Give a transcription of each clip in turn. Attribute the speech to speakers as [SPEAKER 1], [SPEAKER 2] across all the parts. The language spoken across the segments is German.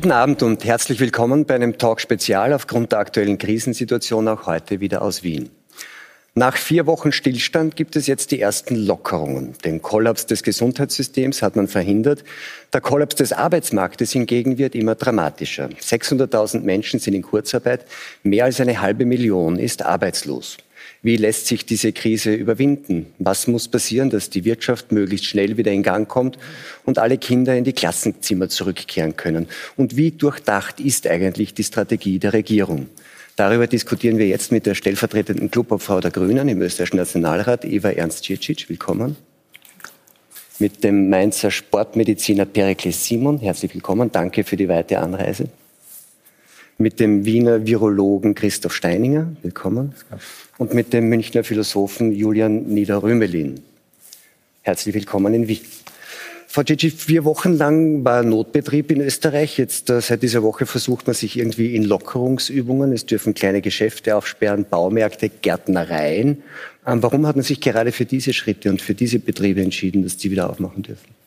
[SPEAKER 1] Guten Abend und herzlich willkommen bei einem Talk Spezial aufgrund der aktuellen Krisensituation auch heute wieder aus Wien. Nach vier Wochen Stillstand gibt es jetzt die ersten Lockerungen. Den Kollaps des Gesundheitssystems hat man verhindert. Der Kollaps des Arbeitsmarktes hingegen wird immer dramatischer. 600.000 Menschen sind in Kurzarbeit. Mehr als eine halbe Million ist arbeitslos. Wie lässt sich diese Krise überwinden? Was muss passieren, dass die Wirtschaft möglichst schnell wieder in Gang kommt und alle Kinder in die Klassenzimmer zurückkehren können? Und wie durchdacht ist eigentlich die Strategie der Regierung? Darüber diskutieren wir jetzt mit der stellvertretenden Clubobfrau der Grünen im österreichischen Nationalrat, Eva Ernst-Cicic. Willkommen. Mit dem Mainzer Sportmediziner Perikles Simon. Herzlich willkommen. Danke für die weite Anreise mit dem Wiener Virologen Christoph Steininger, willkommen, und mit dem Münchner Philosophen Julian Niederrömelin. Herzlich willkommen in Wien. Frau Cici, vier Wochen lang war Notbetrieb in Österreich. Jetzt äh, seit dieser Woche versucht man sich irgendwie in Lockerungsübungen. Es dürfen kleine Geschäfte aufsperren, Baumärkte, Gärtnereien. Ähm, warum hat man sich gerade für diese Schritte und für diese Betriebe entschieden, dass die wieder aufmachen dürfen?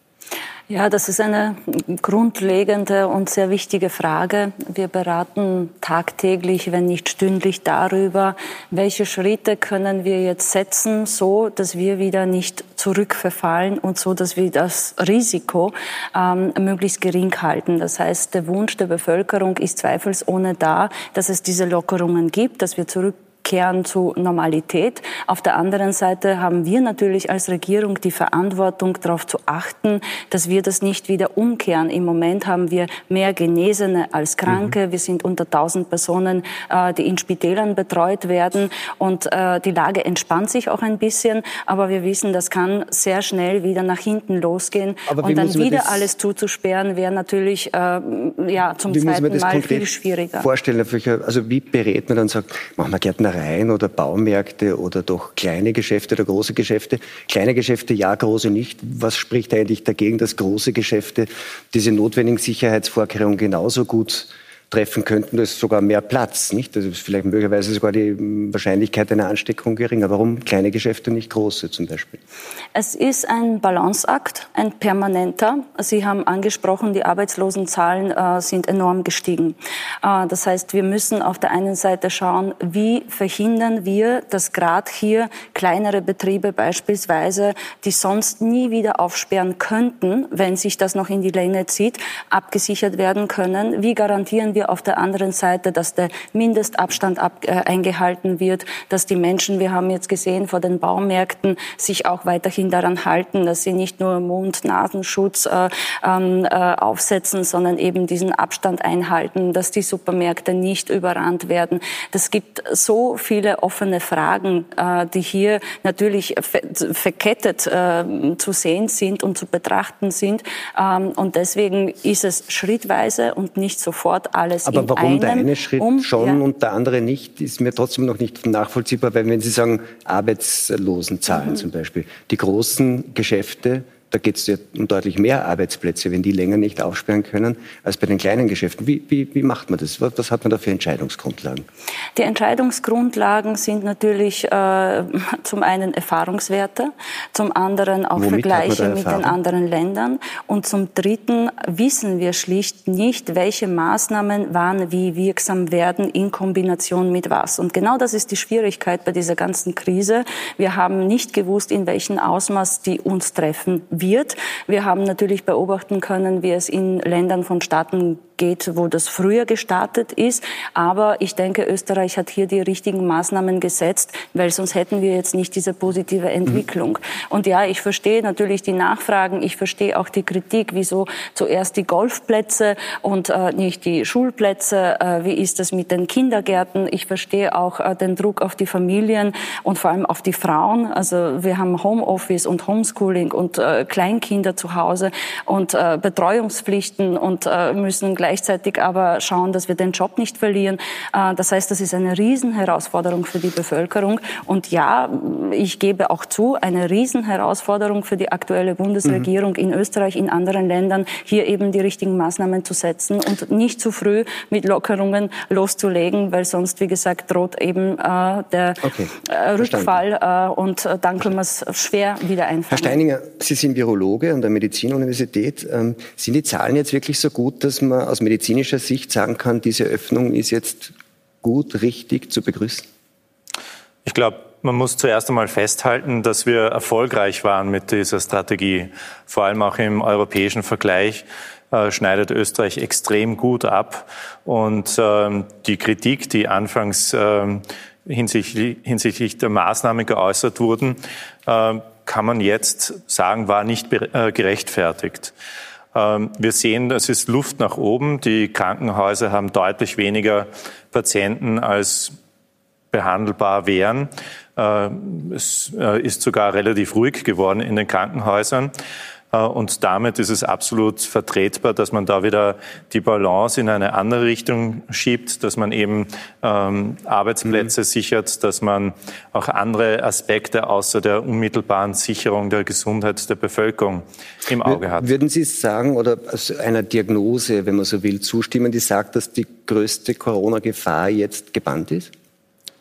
[SPEAKER 2] Ja, das ist eine grundlegende und sehr wichtige Frage. Wir beraten tagtäglich, wenn nicht stündlich darüber, welche Schritte können wir jetzt setzen, so dass wir wieder nicht zurückverfallen und so, dass wir das Risiko ähm, möglichst gering halten. Das heißt, der Wunsch der Bevölkerung ist zweifelsohne da, dass es diese Lockerungen gibt, dass wir zurück zurückkehren zu Normalität. Auf der anderen Seite haben wir natürlich als Regierung die Verantwortung, darauf zu achten, dass wir das nicht wieder umkehren. Im Moment haben wir mehr Genesene als Kranke. Mhm. Wir sind unter 1000 Personen, äh, die in Spitälern betreut werden. Und äh, die Lage entspannt sich auch ein bisschen. Aber wir wissen, das kann sehr schnell wieder nach hinten losgehen. Und dann wieder alles zuzusperren, wäre natürlich äh, ja, zum zweiten Mal viel schwieriger.
[SPEAKER 1] Vorstellen, also wie berät man dann sagt, machen wir Gärtner Gärtnereien oder Baumärkte oder doch kleine Geschäfte oder große Geschäfte. Kleine Geschäfte ja, große nicht. Was spricht eigentlich dagegen, dass große Geschäfte diese notwendigen Sicherheitsvorkehrungen genauso gut treffen könnten, da ist sogar mehr Platz. Nicht? Das ist vielleicht möglicherweise sogar die Wahrscheinlichkeit einer Ansteckung geringer. Warum kleine Geschäfte, nicht große zum Beispiel?
[SPEAKER 2] Es ist ein Balanceakt, ein permanenter. Sie haben angesprochen, die Arbeitslosenzahlen äh, sind enorm gestiegen. Äh, das heißt, wir müssen auf der einen Seite schauen, wie verhindern wir, dass gerade hier kleinere Betriebe beispielsweise, die sonst nie wieder aufsperren könnten, wenn sich das noch in die Länge zieht, abgesichert werden können. Wie garantieren wir wir auf der anderen Seite, dass der Mindestabstand ab, äh, eingehalten wird, dass die Menschen, wir haben jetzt gesehen vor den Baumärkten, sich auch weiterhin daran halten, dass sie nicht nur Mund-Nasenschutz äh, ähm, äh, aufsetzen, sondern eben diesen Abstand einhalten, dass die Supermärkte nicht überrannt werden. Das gibt so viele offene Fragen, äh, die hier natürlich verkettet äh, zu sehen sind und zu betrachten sind. Ähm, und deswegen ist es schrittweise und nicht sofort alles alles
[SPEAKER 1] Aber warum der eine Schritt um, schon ja. und der andere nicht, ist mir trotzdem noch nicht nachvollziehbar, weil wenn Sie sagen Arbeitslosenzahlen mhm. zum Beispiel, die großen Geschäfte da geht es ja um deutlich mehr Arbeitsplätze, wenn die länger nicht aufsperren können, als bei den kleinen Geschäften. Wie, wie, wie macht man das? Was, was, hat man da für Entscheidungsgrundlagen?
[SPEAKER 2] Die Entscheidungsgrundlagen sind natürlich äh, zum einen Erfahrungswerte, zum anderen auch Womit Vergleiche mit den anderen Ländern und zum dritten wissen wir schlicht nicht, welche Maßnahmen wann wie wirksam werden in Kombination mit was. Und genau das ist die Schwierigkeit bei dieser ganzen Krise. Wir haben nicht gewusst, in welchem Ausmaß die uns treffen wird. Wir haben natürlich beobachten können, wie es in Ländern von Staaten geht, wo das früher gestartet ist. Aber ich denke, Österreich hat hier die richtigen Maßnahmen gesetzt, weil sonst hätten wir jetzt nicht diese positive Entwicklung. Mhm. Und ja, ich verstehe natürlich die Nachfragen. Ich verstehe auch die Kritik, wieso zuerst die Golfplätze und äh, nicht die Schulplätze. Äh, wie ist das mit den Kindergärten? Ich verstehe auch äh, den Druck auf die Familien und vor allem auf die Frauen. Also wir haben Homeoffice und Homeschooling und äh, Kleinkinder zu Hause und äh, Betreuungspflichten und äh, müssen gleichzeitig aber schauen, dass wir den Job nicht verlieren. Äh, das heißt, das ist eine Riesenherausforderung für die Bevölkerung. Und ja, ich gebe auch zu, eine Riesenherausforderung für die aktuelle Bundesregierung mhm. in Österreich, in anderen Ländern, hier eben die richtigen Maßnahmen zu setzen und nicht zu früh mit Lockerungen loszulegen, weil sonst, wie gesagt, droht eben äh, der okay. äh, Rückfall äh, und äh, dann können wir es schwer wieder einfangen.
[SPEAKER 1] Herr Steininger, Sie sind Virologe an der Medizinuniversität. Ähm, sind die Zahlen jetzt wirklich so gut, dass man aus medizinischer Sicht sagen kann, diese Öffnung ist jetzt gut, richtig zu begrüßen?
[SPEAKER 3] Ich glaube, man muss zuerst einmal festhalten, dass wir erfolgreich waren mit dieser Strategie. Vor allem auch im europäischen Vergleich äh, schneidet Österreich extrem gut ab. Und ähm, die Kritik, die anfangs ähm, hinsichtlich, hinsichtlich der Maßnahmen geäußert wurden, äh, kann man jetzt sagen, war nicht äh, gerechtfertigt. Ähm, wir sehen, es ist Luft nach oben. Die Krankenhäuser haben deutlich weniger Patienten als behandelbar wären. Äh, es äh, ist sogar relativ ruhig geworden in den Krankenhäusern. Äh, und damit ist es absolut vertretbar, dass man da wieder die Balance in eine andere Richtung schiebt, dass man eben ähm, Arbeitsplätze mhm. sichert, dass man auch andere Aspekte außer der unmittelbaren Sicherung der Gesundheit der Bevölkerung im Auge hat.
[SPEAKER 1] Würden Sie sagen oder einer Diagnose, wenn man so will, zustimmen, die sagt, dass die größte Corona-Gefahr jetzt gebannt ist?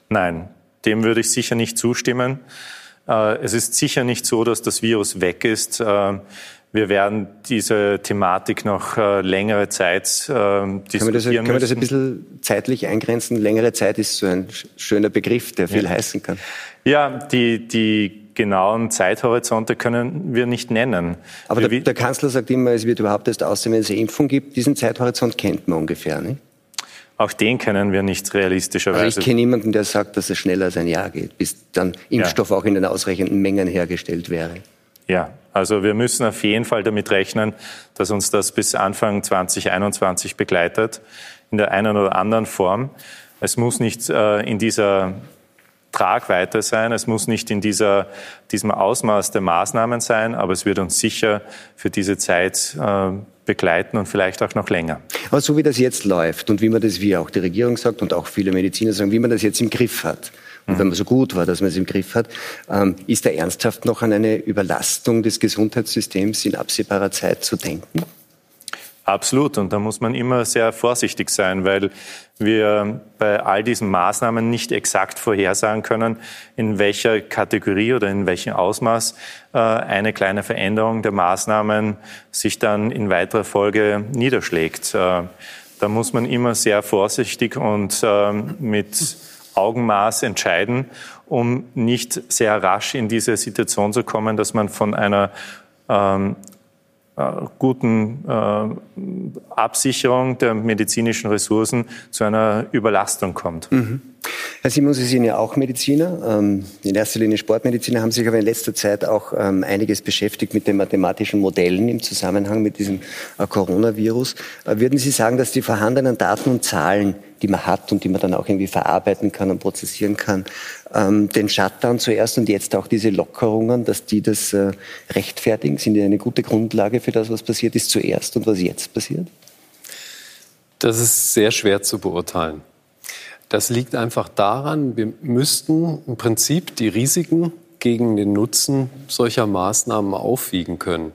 [SPEAKER 3] Nein, dem würde ich sicher nicht zustimmen. Äh, es ist sicher nicht so, dass das Virus weg ist. Äh, wir werden diese Thematik noch äh, längere Zeit diskutieren können wir, das,
[SPEAKER 1] können wir das ein bisschen zeitlich eingrenzen? Längere Zeit ist so ein schöner Begriff, der viel ja. heißen kann.
[SPEAKER 3] Ja, die, die genauen Zeithorizonte können wir nicht nennen.
[SPEAKER 1] Aber der, der, Kanzler sagt immer, es wird überhaupt erst aussehen, wenn es eine Impfung gibt. Diesen Zeithorizont kennt man ungefähr, nicht?
[SPEAKER 3] Auch den kennen wir nicht realistischerweise.
[SPEAKER 1] Also ich kenne niemanden, der sagt, dass es schneller als ein Jahr geht, bis dann Impfstoff ja. auch in den ausreichenden Mengen hergestellt wäre.
[SPEAKER 3] Ja, also wir müssen auf jeden Fall damit rechnen, dass uns das bis Anfang 2021 begleitet, in der einen oder anderen Form. Es muss nicht äh, in dieser Tragweite sein, es muss nicht in dieser, diesem Ausmaß der Maßnahmen sein, aber es wird uns sicher für diese Zeit äh, begleiten und vielleicht auch noch länger.
[SPEAKER 1] Aber so wie das jetzt läuft und wie man das, wie auch die Regierung sagt und auch viele Mediziner sagen, wie man das jetzt im Griff hat, und wenn man so gut war, dass man es im Griff hat, ähm, ist da ernsthaft noch an eine Überlastung des Gesundheitssystems in absehbarer Zeit zu denken?
[SPEAKER 3] Absolut. Und da muss man immer sehr vorsichtig sein, weil wir bei all diesen Maßnahmen nicht exakt vorhersagen können, in welcher Kategorie oder in welchem Ausmaß äh, eine kleine Veränderung der Maßnahmen sich dann in weiterer Folge niederschlägt. Äh, da muss man immer sehr vorsichtig und ähm, mit Augenmaß entscheiden, um nicht sehr rasch in diese Situation zu kommen, dass man von einer ähm, äh, guten äh, Absicherung der medizinischen Ressourcen zu einer Überlastung kommt. Mhm.
[SPEAKER 1] Herr Simon, Sie sind ja auch Mediziner, ähm, in erster Linie Sportmediziner, haben sich aber in letzter Zeit auch ähm, einiges beschäftigt mit den mathematischen Modellen im Zusammenhang mit diesem äh, Coronavirus. Würden Sie sagen, dass die vorhandenen Daten und Zahlen, die man hat und die man dann auch irgendwie verarbeiten kann und prozessieren kann, ähm, den Shutdown zuerst und jetzt auch diese Lockerungen, dass die das rechtfertigen? Sind die eine gute Grundlage für das, was passiert ist zuerst und was jetzt passiert?
[SPEAKER 4] Das ist sehr schwer zu beurteilen. Das liegt einfach daran, wir müssten im Prinzip die Risiken gegen den Nutzen solcher Maßnahmen aufwiegen können.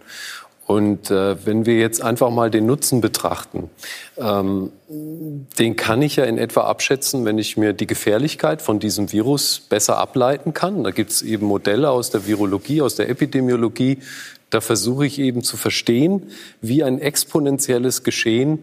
[SPEAKER 4] Und äh, wenn wir jetzt einfach mal den Nutzen betrachten, ähm, den kann ich ja in etwa abschätzen, wenn ich mir die Gefährlichkeit von diesem Virus besser ableiten kann. Da gibt es eben Modelle aus der Virologie, aus der Epidemiologie. Da versuche ich eben zu verstehen, wie ein exponentielles Geschehen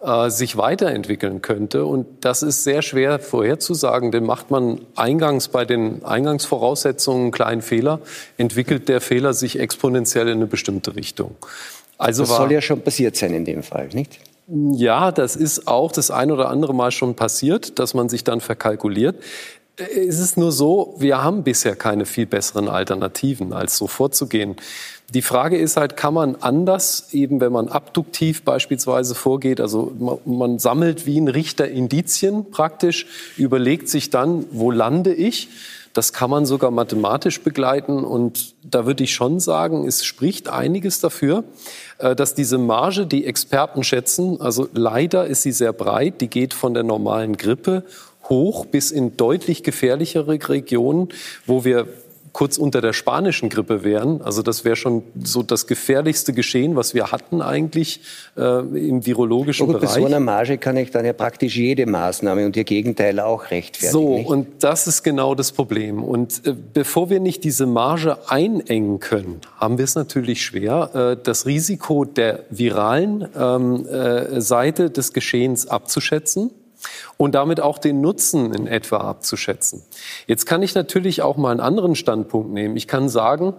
[SPEAKER 4] äh, sich weiterentwickeln könnte. Und das ist sehr schwer vorherzusagen, denn macht man eingangs bei den Eingangsvoraussetzungen einen kleinen Fehler, entwickelt der Fehler sich exponentiell in eine bestimmte Richtung.
[SPEAKER 1] Also das war, soll ja schon passiert sein in dem Fall, nicht?
[SPEAKER 4] Ja, das ist auch das ein oder andere Mal schon passiert, dass man sich dann verkalkuliert. Es ist nur so, wir haben bisher keine viel besseren Alternativen, als so vorzugehen. Die Frage ist halt, kann man anders, eben wenn man abduktiv beispielsweise vorgeht, also man, sammelt wie ein Richter Indizien praktisch, überlegt sich dann, wo lande ich? Das kann man sogar mathematisch begleiten und da würde ich schon sagen, es spricht einiges dafür, äh, dass diese Marge, die Experten schätzen, also leider ist sie sehr breit, die geht von der normalen Grippe hoch bis in deutlich gefährlichere Regionen, wo wir kurz unter der spanischen Grippe wären. Also das wäre schon so das gefährlichste Geschehen, was wir hatten eigentlich äh, im virologischen gut, Bereich. Bei
[SPEAKER 1] so einer Marge kann ich dann ja praktisch jede Maßnahme und ihr Gegenteil auch rechtfertigen.
[SPEAKER 4] So, nicht? und das ist genau das Problem. Und äh, bevor wir nicht diese Marge einengen können, haben wir es natürlich schwer, äh, das Risiko der viralen ähm, äh, Seite des Geschehens abzuschätzen und damit auch den Nutzen in etwa abzuschätzen. Jetzt kann ich natürlich auch mal einen anderen Standpunkt nehmen. Ich kann sagen,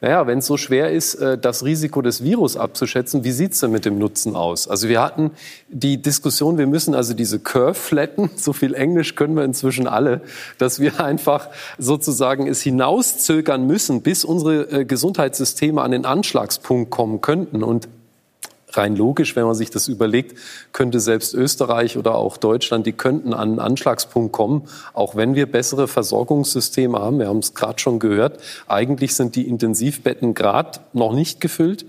[SPEAKER 4] naja, wenn es so schwer ist, äh, das Risiko des Virus abzuschätzen, wie sieht's denn mit dem Nutzen aus? Also wir hatten die Diskussion, wir müssen also diese Curve flatten, so viel Englisch können wir inzwischen alle, dass wir einfach sozusagen es hinauszögern müssen, bis unsere äh, Gesundheitssysteme an den Anschlagspunkt kommen könnten. Und rein logisch, wenn man sich das überlegt, könnte selbst Österreich oder auch Deutschland, die könnten an einen Anschlagspunkt kommen, auch wenn wir bessere Versorgungssysteme haben. Wir haben es gerade schon gehört. Eigentlich sind die Intensivbetten gerade noch nicht gefüllt.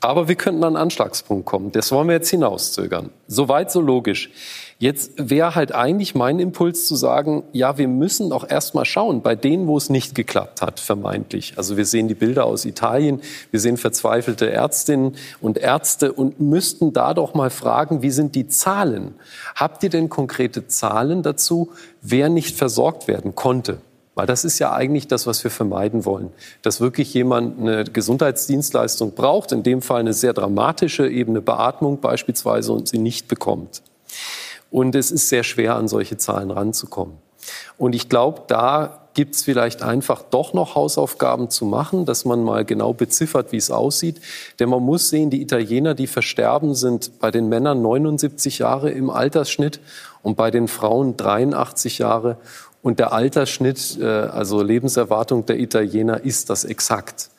[SPEAKER 4] Aber wir könnten an einen Anschlagspunkt kommen. Das wollen wir jetzt hinauszögern. Soweit so logisch. Jetzt wäre halt eigentlich mein Impuls zu sagen, ja, wir müssen auch erstmal schauen, bei denen, wo es nicht geklappt hat, vermeintlich. Also wir sehen die Bilder aus Italien, wir sehen verzweifelte Ärztinnen und Ärzte und müssten da doch mal fragen, wie sind die Zahlen? Habt ihr denn konkrete Zahlen dazu, wer nicht versorgt werden konnte? Weil das ist ja eigentlich das, was wir vermeiden wollen. Dass wirklich jemand eine Gesundheitsdienstleistung braucht, in dem Fall eine sehr dramatische Ebene Beatmung beispielsweise und sie nicht bekommt. Und es ist sehr schwer, an solche Zahlen ranzukommen. Und ich glaube, da gibt es vielleicht einfach doch noch Hausaufgaben zu machen, dass man mal genau beziffert, wie es aussieht. Denn man muss sehen, die Italiener, die versterben, sind bei den Männern 79 Jahre im Altersschnitt und bei den Frauen 83 Jahre. Und der Altersschnitt, äh, also Lebenserwartung der Italiener, ist das exakt.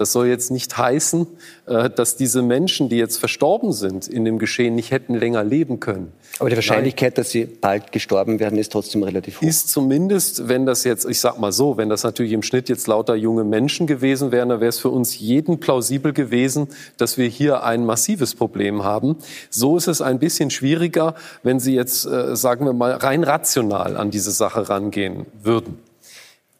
[SPEAKER 4] Das soll jetzt nicht heißen, äh, dass diese Menschen, die jetzt verstorben sind in dem Geschehen, nicht hätten länger leben können.
[SPEAKER 1] Aber die Wahrscheinlichkeit, Nein. dass sie bald gestorben werden, ist trotzdem relativ hoch.
[SPEAKER 4] Ist zumindest, wenn das jetzt, ich sag mal so, wenn das natürlich im Schnitt jetzt lauter junge Menschen gewesen wären, dann wäre es für uns jeden plausibel gewesen, dass wir hier ein massives Problem haben. So ist es ein bisschen schwieriger, wenn Sie jetzt, äh, sagen wir mal, rein rational an diese Sache rangehen würden.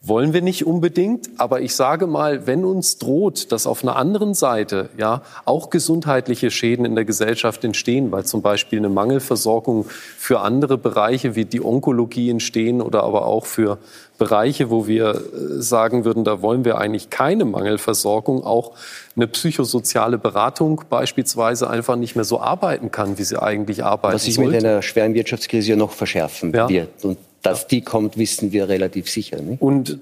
[SPEAKER 4] Wollen wir nicht unbedingt, aber ich sage mal, wenn uns droht, dass auf einer anderen Seite ja auch gesundheitliche Schäden in der Gesellschaft entstehen, weil zum Beispiel eine Mangelversorgung für andere Bereiche wie die Onkologie entstehen oder aber auch für Bereiche, wo wir äh, sagen würden, da wollen wir eigentlich keine Mangelversorgung, auch eine psychosoziale Beratung beispielsweise einfach nicht mehr so arbeiten kann, wie sie eigentlich arbeiten
[SPEAKER 1] Was sich mit einer schweren Wirtschaftskrise ja noch verschärfen ja. wird. Und dass die kommt, wissen wir relativ sicher. Nicht?
[SPEAKER 4] Und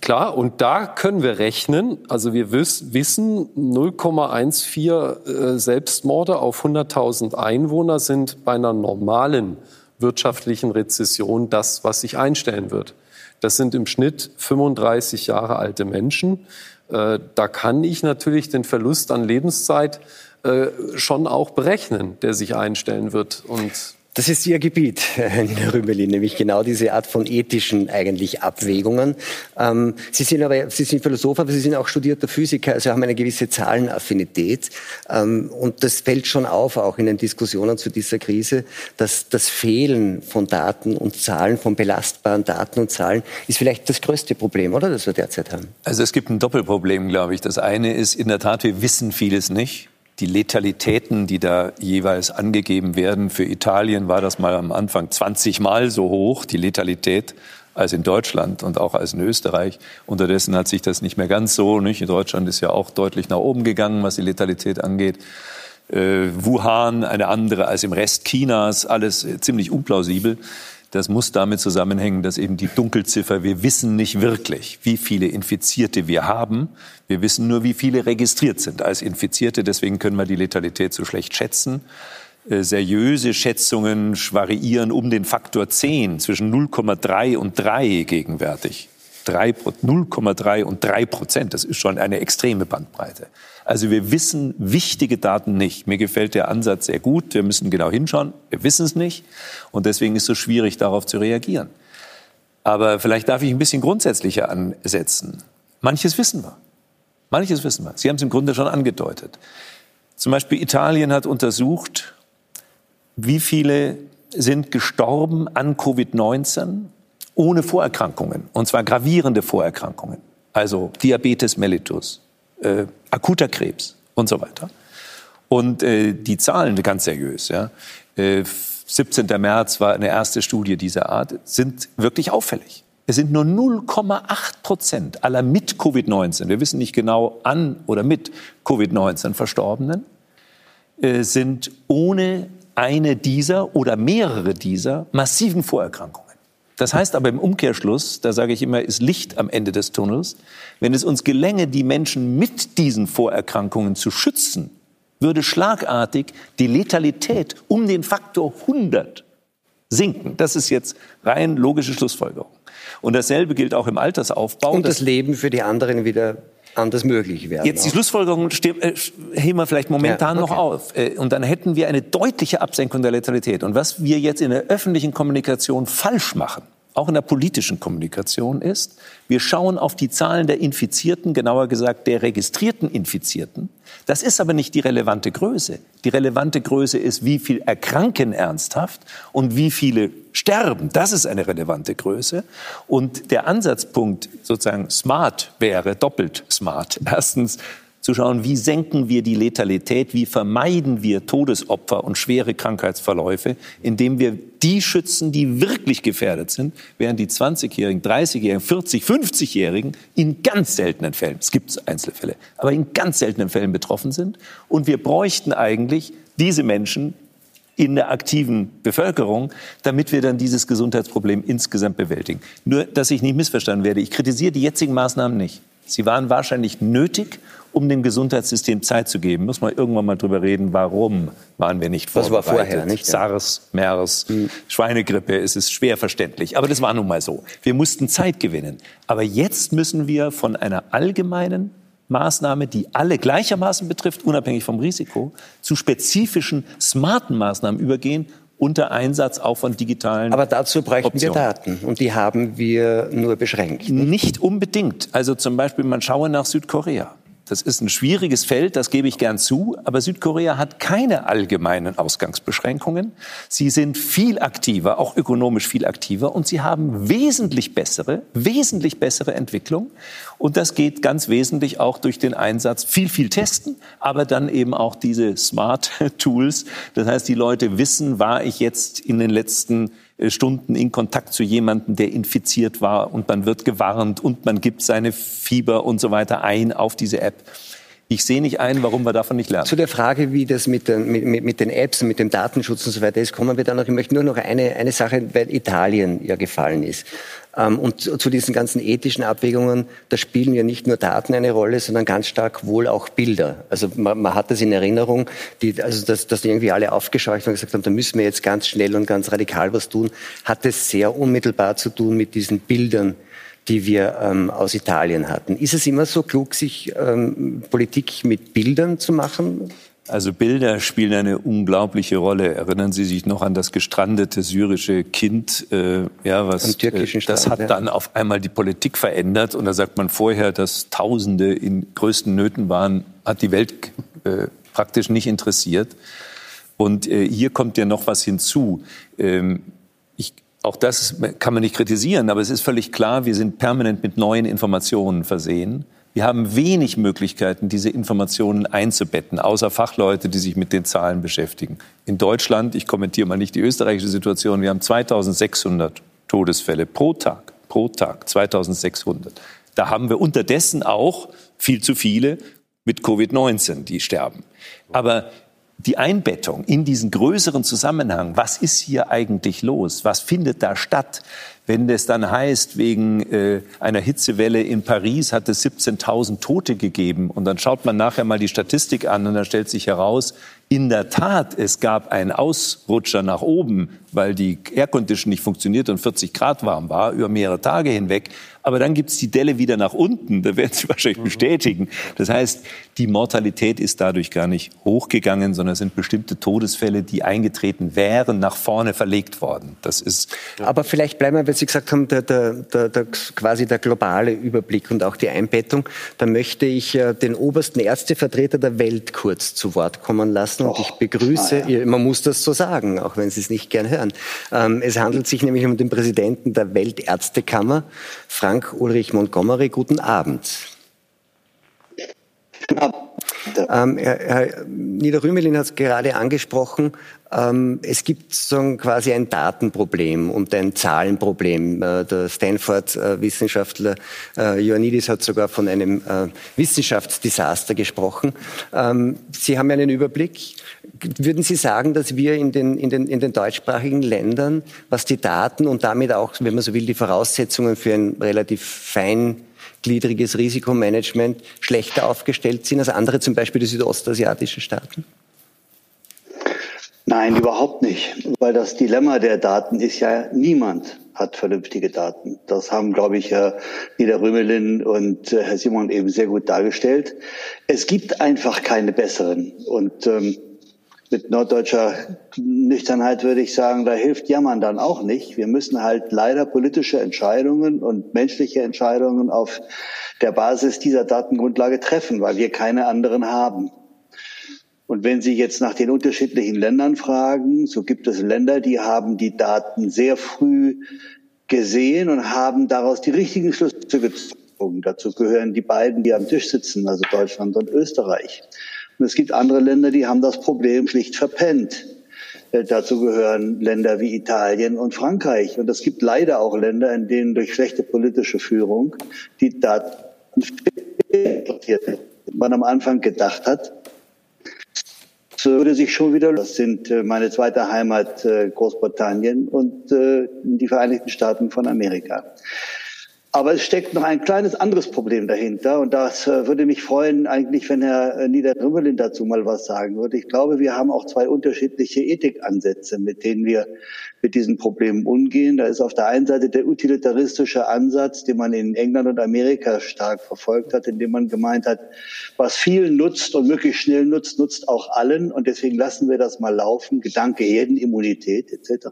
[SPEAKER 4] klar, und da können wir rechnen. Also wir wissen, 0,14 äh, Selbstmorde auf 100.000 Einwohner sind bei einer normalen wirtschaftlichen Rezession das, was sich einstellen wird. Das sind im Schnitt 35 Jahre alte Menschen. Äh, da kann ich natürlich den Verlust an Lebenszeit äh, schon auch berechnen, der sich einstellen wird.
[SPEAKER 1] Und das ist Ihr Gebiet, Herr Rümelin, nämlich genau diese Art von ethischen eigentlich Abwägungen. Ähm, Sie sind aber, Sie sind Philosoph, aber Sie sind auch studierter Physiker, also haben eine gewisse Zahlenaffinität. Ähm, und das fällt schon auf, auch in den Diskussionen zu dieser Krise, dass das Fehlen von Daten und Zahlen, von belastbaren Daten und Zahlen, ist vielleicht das größte Problem, oder, das wir derzeit haben?
[SPEAKER 5] Also es gibt ein Doppelproblem, glaube ich. Das eine ist, in der Tat, wir wissen vieles nicht die Letalitäten, die da jeweils angegeben werden. Für Italien war das mal am Anfang 20 Mal so hoch, die Letalität, als in Deutschland und auch als in Österreich. Unterdessen hat sich das nicht mehr ganz so. Nicht? In Deutschland ist ja auch deutlich nach oben gegangen, was die Letalität angeht. Äh, Wuhan eine andere als im Rest Chinas, alles ziemlich unplausibel. Das muss damit zusammenhängen, dass eben die Dunkelziffer, wir wissen nicht wirklich, wie viele Infizierte wir haben. Wir wissen nur, wie viele registriert sind als Infizierte. Deswegen können wir die Letalität so schlecht schätzen. Äh, seriöse Schätzungen variieren um den Faktor 10 zwischen 0,3 und 3 gegenwärtig. 0,3 und 3 Prozent, das ist schon eine extreme Bandbreite. Also wir wissen wichtige Daten nicht. Mir gefällt der Ansatz sehr gut. Wir müssen genau hinschauen. Wir wissen es nicht. Und deswegen ist es so schwierig, darauf zu reagieren. Aber vielleicht darf ich ein bisschen grundsätzlicher ansetzen. Manches wissen wir. Manches wissen wir. Sie haben es im Grunde schon angedeutet. Zum Beispiel Italien hat untersucht, wie viele sind gestorben an Covid-19 ohne Vorerkrankungen. Und zwar gravierende Vorerkrankungen. also Diabetes mellitus, äh, akuter Krebs und so weiter. Und äh, die Zahlen, ganz seriös, ja, äh, 17. März war eine erste Studie dieser Art, sind wirklich auffällig. Es sind nur 0,8 Prozent aller mit Covid-19, wir wissen nicht genau an oder mit Covid-19 Verstorbenen, äh, sind ohne eine dieser oder mehrere dieser massiven Vorerkrankungen. Das heißt aber im Umkehrschluss, da sage ich immer, ist Licht am Ende des Tunnels. Wenn es uns gelänge, die Menschen mit diesen Vorerkrankungen zu schützen, würde schlagartig die Letalität um den Faktor 100 sinken. Das ist jetzt rein logische Schlussfolgerung. Und dasselbe gilt auch im Altersaufbau.
[SPEAKER 1] Und das Leben für die anderen wieder anders möglich werden.
[SPEAKER 5] Jetzt die Schlussfolgerung äh, heben wir vielleicht momentan ja, okay. noch auf. Äh, und dann hätten wir eine deutliche Absenkung der Letalität. Und was wir jetzt in der öffentlichen Kommunikation falsch machen, auch in der politischen Kommunikation ist, wir schauen auf die Zahlen der Infizierten, genauer gesagt der registrierten Infizierten. Das ist aber nicht die relevante Größe. Die relevante Größe ist, wie viel erkranken ernsthaft und wie viele sterben. Das ist eine relevante Größe. Und der Ansatzpunkt sozusagen smart wäre doppelt smart. Erstens zu schauen, wie senken wir die Letalität, wie vermeiden wir Todesopfer und schwere Krankheitsverläufe, indem wir die schützen, die wirklich gefährdet sind, während die 20-Jährigen, 30-Jährigen, 40, 50-Jährigen in ganz seltenen Fällen, es gibt Einzelfälle, aber in ganz seltenen Fällen betroffen sind. Und wir bräuchten eigentlich diese Menschen in der aktiven Bevölkerung, damit wir dann dieses Gesundheitsproblem insgesamt bewältigen. Nur, dass ich nicht missverstanden werde, ich kritisiere die jetzigen Maßnahmen nicht. Sie waren wahrscheinlich nötig um dem Gesundheitssystem Zeit zu geben, muss man irgendwann mal drüber reden, warum waren wir nicht vorbereitet.
[SPEAKER 1] Das war vorher, nicht?
[SPEAKER 5] SARS, MERS, mhm. Schweinegrippe, es ist schwer verständlich. Aber das war nun mal so. Wir mussten Zeit gewinnen. Aber jetzt müssen wir von einer allgemeinen Maßnahme, die alle gleichermaßen betrifft, unabhängig vom Risiko, zu spezifischen, smarten Maßnahmen übergehen unter Einsatz auch von digitalen
[SPEAKER 1] Aber dazu bräuchten Optionen. wir Daten und die haben wir nur beschränkt.
[SPEAKER 5] Nicht? nicht unbedingt. Also zum Beispiel, man schaue nach Südkorea. Das ist ein schwieriges Feld, das gebe ich gern zu, aber Südkorea hat keine allgemeinen Ausgangsbeschränkungen. Sie sind viel aktiver, auch ökonomisch viel aktiver und sie haben wesentlich bessere, wesentlich bessere Entwicklung. Und das geht ganz wesentlich auch durch den Einsatz viel, viel testen, aber dann eben auch diese Smart Tools. Das heißt, die Leute wissen, war ich jetzt in den letzten Stunden in Kontakt zu jemandem, der infiziert war und man wird gewarnt und man gibt seine Fieber und so weiter ein auf diese App. Ich sehe nicht ein, warum wir davon nicht lernen.
[SPEAKER 1] Zu der Frage, wie das mit den, mit, mit den Apps und mit dem Datenschutz und so weiter ist, kommen wir dann noch. Ich möchte nur noch eine, eine Sache, weil Italien ja gefallen ist. Ähm, und zu, diesen ganzen ethischen Abwägungen, da spielen ja nicht nur Daten eine Rolle, sondern ganz stark wohl auch Bilder. Also man, man hat das in Erinnerung, die, also dass, dass irgendwie alle aufgescheucht und gesagt haben, da müssen wir jetzt ganz schnell und ganz radikal was tun, hat es sehr unmittelbar zu tun mit diesen Bildern, die wir ähm, aus Italien hatten. Ist es immer so klug, sich ähm, Politik mit Bildern zu machen?
[SPEAKER 5] Also Bilder spielen eine unglaubliche Rolle. Erinnern Sie sich noch an das gestrandete syrische Kind, äh, ja, was äh, das hat dann auf einmal die Politik verändert und da sagt man vorher, dass Tausende in größten Nöten waren, hat die Welt äh, praktisch nicht interessiert. Und äh, hier kommt ja noch was hinzu. Ähm, auch das kann man nicht kritisieren, aber es ist völlig klar, wir sind permanent mit neuen Informationen versehen. Wir haben wenig Möglichkeiten, diese Informationen einzubetten, außer Fachleute, die sich mit den Zahlen beschäftigen. In Deutschland, ich kommentiere mal nicht die österreichische Situation, wir haben 2600 Todesfälle pro Tag, pro Tag 2600. Da haben wir unterdessen auch viel zu viele mit Covid-19, die sterben. Aber die Einbettung in diesen größeren Zusammenhang, was ist hier eigentlich los, was findet da statt, wenn es dann heißt, wegen äh, einer Hitzewelle in Paris hat es 17.000 Tote gegeben und dann schaut man nachher mal die Statistik an und dann stellt sich heraus, in der Tat, es gab einen Ausrutscher nach oben, weil die Aircondition nicht funktioniert und 40 Grad warm war, über mehrere Tage hinweg. Aber dann gibt es die Delle wieder nach unten, da werden Sie wahrscheinlich bestätigen. Das heißt, die Mortalität ist dadurch gar nicht hochgegangen, sondern es sind bestimmte Todesfälle, die eingetreten wären, nach vorne verlegt worden. Das ist.
[SPEAKER 1] Aber vielleicht bleiben wir Sie gesagt haben, der, der, der, quasi der globale Überblick und auch die Einbettung, da möchte ich äh, den obersten Ärztevertreter der Welt kurz zu Wort kommen lassen. Und oh, ich begrüße, ah, ja. man muss das so sagen, auch wenn Sie es nicht gern hören. Ähm, es handelt sich nämlich um den Präsidenten der Weltärztekammer, Frank Ulrich Montgomery. Guten Abend. Ähm, Herr, Herr Niederrümelin hat es gerade angesprochen. Ähm, es gibt so quasi ein Datenproblem und ein Zahlenproblem. Äh, der Stanford-Wissenschaftler äh, Ioannidis hat sogar von einem äh, Wissenschaftsdesaster gesprochen. Ähm, Sie haben einen Überblick. Würden Sie sagen, dass wir in den, in, den, in den deutschsprachigen Ländern, was die Daten und damit auch, wenn man so will, die Voraussetzungen für ein relativ fein gliedriges Risikomanagement schlechter aufgestellt sind als andere, zum Beispiel die südostasiatischen Staaten?
[SPEAKER 6] Nein, überhaupt nicht. Weil das Dilemma der Daten ist ja, niemand hat vernünftige Daten. Das haben, glaube ich, Herr Niederrümelin und äh, Herr Simon eben sehr gut dargestellt. Es gibt einfach keine besseren. Und ähm, mit norddeutscher Nüchternheit würde ich sagen, da hilft Jammern dann auch nicht. Wir müssen halt leider politische Entscheidungen und menschliche Entscheidungen auf der Basis dieser Datengrundlage treffen, weil wir keine anderen haben. Und wenn Sie jetzt nach den unterschiedlichen Ländern fragen, so gibt es Länder, die haben die Daten sehr früh gesehen und haben daraus die richtigen Schlüsse gezogen. Dazu gehören die beiden, die am Tisch sitzen, also Deutschland und Österreich. Und es gibt andere Länder, die haben das Problem schlicht verpennt. Äh, dazu gehören Länder wie Italien und Frankreich. Und es gibt leider auch Länder, in denen durch schlechte politische Führung die Daten man am Anfang gedacht hat, so würde sich schon wieder, das sind äh, meine zweite Heimat äh, Großbritannien und die Vereinigten Staaten von Amerika. Aber es steckt noch ein kleines anderes Problem dahinter und das äh, würde mich freuen, eigentlich, wenn Herr äh, Niederrümmelin dazu mal was sagen würde. Ich glaube, wir haben auch zwei unterschiedliche Ethikansätze, mit denen wir mit diesen Problemen umgehen. Da ist auf der einen Seite der utilitaristische Ansatz, den man in England und Amerika stark verfolgt hat, indem man gemeint hat, was vielen nutzt und möglichst schnell nutzt, nutzt auch allen und deswegen lassen wir das mal laufen. Gedanke Herdenimmunität etc.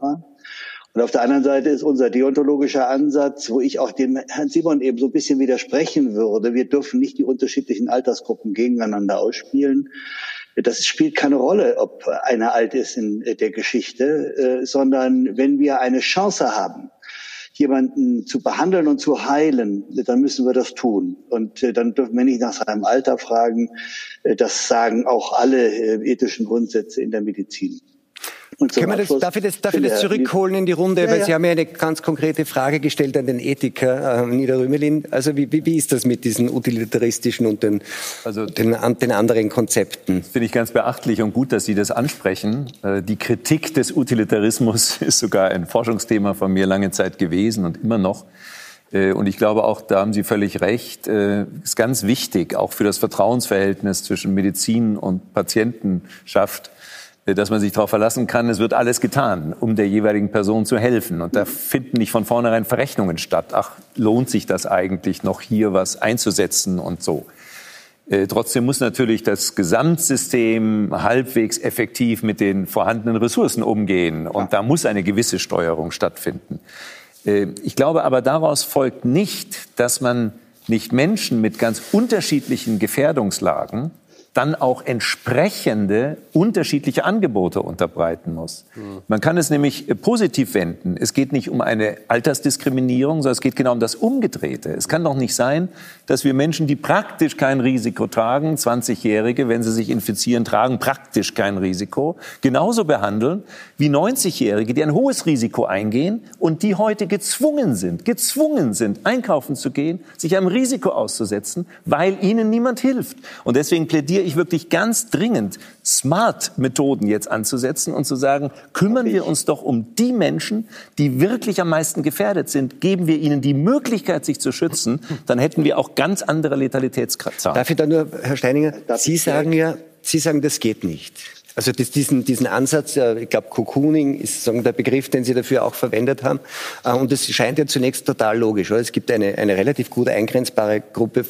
[SPEAKER 6] Und auf der anderen Seite ist unser deontologischer Ansatz, wo ich auch dem Herrn Simon eben so ein bisschen widersprechen würde. Wir dürfen nicht die unterschiedlichen Altersgruppen gegeneinander ausspielen. Das spielt keine Rolle, ob einer alt ist in der Geschichte, äh, sondern wenn wir eine Chance haben, jemanden zu behandeln und zu heilen, dann müssen wir das tun. Und äh, dann dürfen wir nicht nach seinem Alter fragen. Äh, das sagen auch alle ethischen Grundsätze in der Medizin.
[SPEAKER 1] Und Können wir das, darf ich das, darf ich das zurückholen in die Runde? Ja, weil ja. Sie haben ja eine ganz konkrete Frage gestellt an den Ethiker, äh, Niederrümelin. Also wie, wie, wie ist das mit diesen utilitaristischen und den, also, den, den anderen Konzepten?
[SPEAKER 5] Finde ich ganz beachtlich und gut, dass Sie das ansprechen. Äh, die Kritik des Utilitarismus ist sogar ein Forschungsthema von mir lange Zeit gewesen und immer noch. Äh, und ich glaube auch, da haben Sie völlig recht, äh, ist ganz wichtig, auch für das Vertrauensverhältnis zwischen Medizin und Patientenschaft, dass man sich darauf verlassen kann, es wird alles getan, um der jeweiligen Person zu helfen. Und da finden nicht von vornherein Verrechnungen statt. Ach, lohnt sich das eigentlich noch hier was einzusetzen und so. Äh, trotzdem muss natürlich das Gesamtsystem halbwegs effektiv mit den vorhandenen Ressourcen umgehen. Und da muss eine gewisse Steuerung stattfinden. Äh, ich glaube aber daraus folgt nicht, dass man nicht Menschen mit ganz unterschiedlichen Gefährdungslagen dann auch entsprechende unterschiedliche Angebote unterbreiten muss. Man kann es nämlich äh, positiv wenden. Es geht nicht um eine Altersdiskriminierung, sondern es geht genau um das Umgedrehte. Es kann doch nicht sein, dass wir Menschen, die praktisch kein Risiko tragen, 20-Jährige, wenn sie sich infizieren, tragen praktisch kein Risiko, genauso behandeln wie 90-Jährige, die ein hohes Risiko eingehen und die heute gezwungen sind, gezwungen sind, einkaufen zu gehen, sich einem Risiko auszusetzen, weil ihnen niemand hilft. Und deswegen plädiere ich wirklich ganz dringend, Smart-Methoden jetzt anzusetzen und zu sagen, kümmern wir uns doch um die Menschen, die wirklich am meisten gefährdet sind, geben wir ihnen die Möglichkeit, sich zu schützen, dann hätten wir auch ganz andere Letalitätszahlen.
[SPEAKER 1] Darf ich da nur, Herr Steininger, Sie sagen ja, Sie sagen, das geht nicht. Also das, diesen, diesen Ansatz, ich glaube, Cocooning ist sagen, der Begriff, den Sie dafür auch verwendet haben. Äh, und das scheint ja zunächst total logisch. Oder? Es gibt eine, eine relativ gut eingrenzbare Gruppe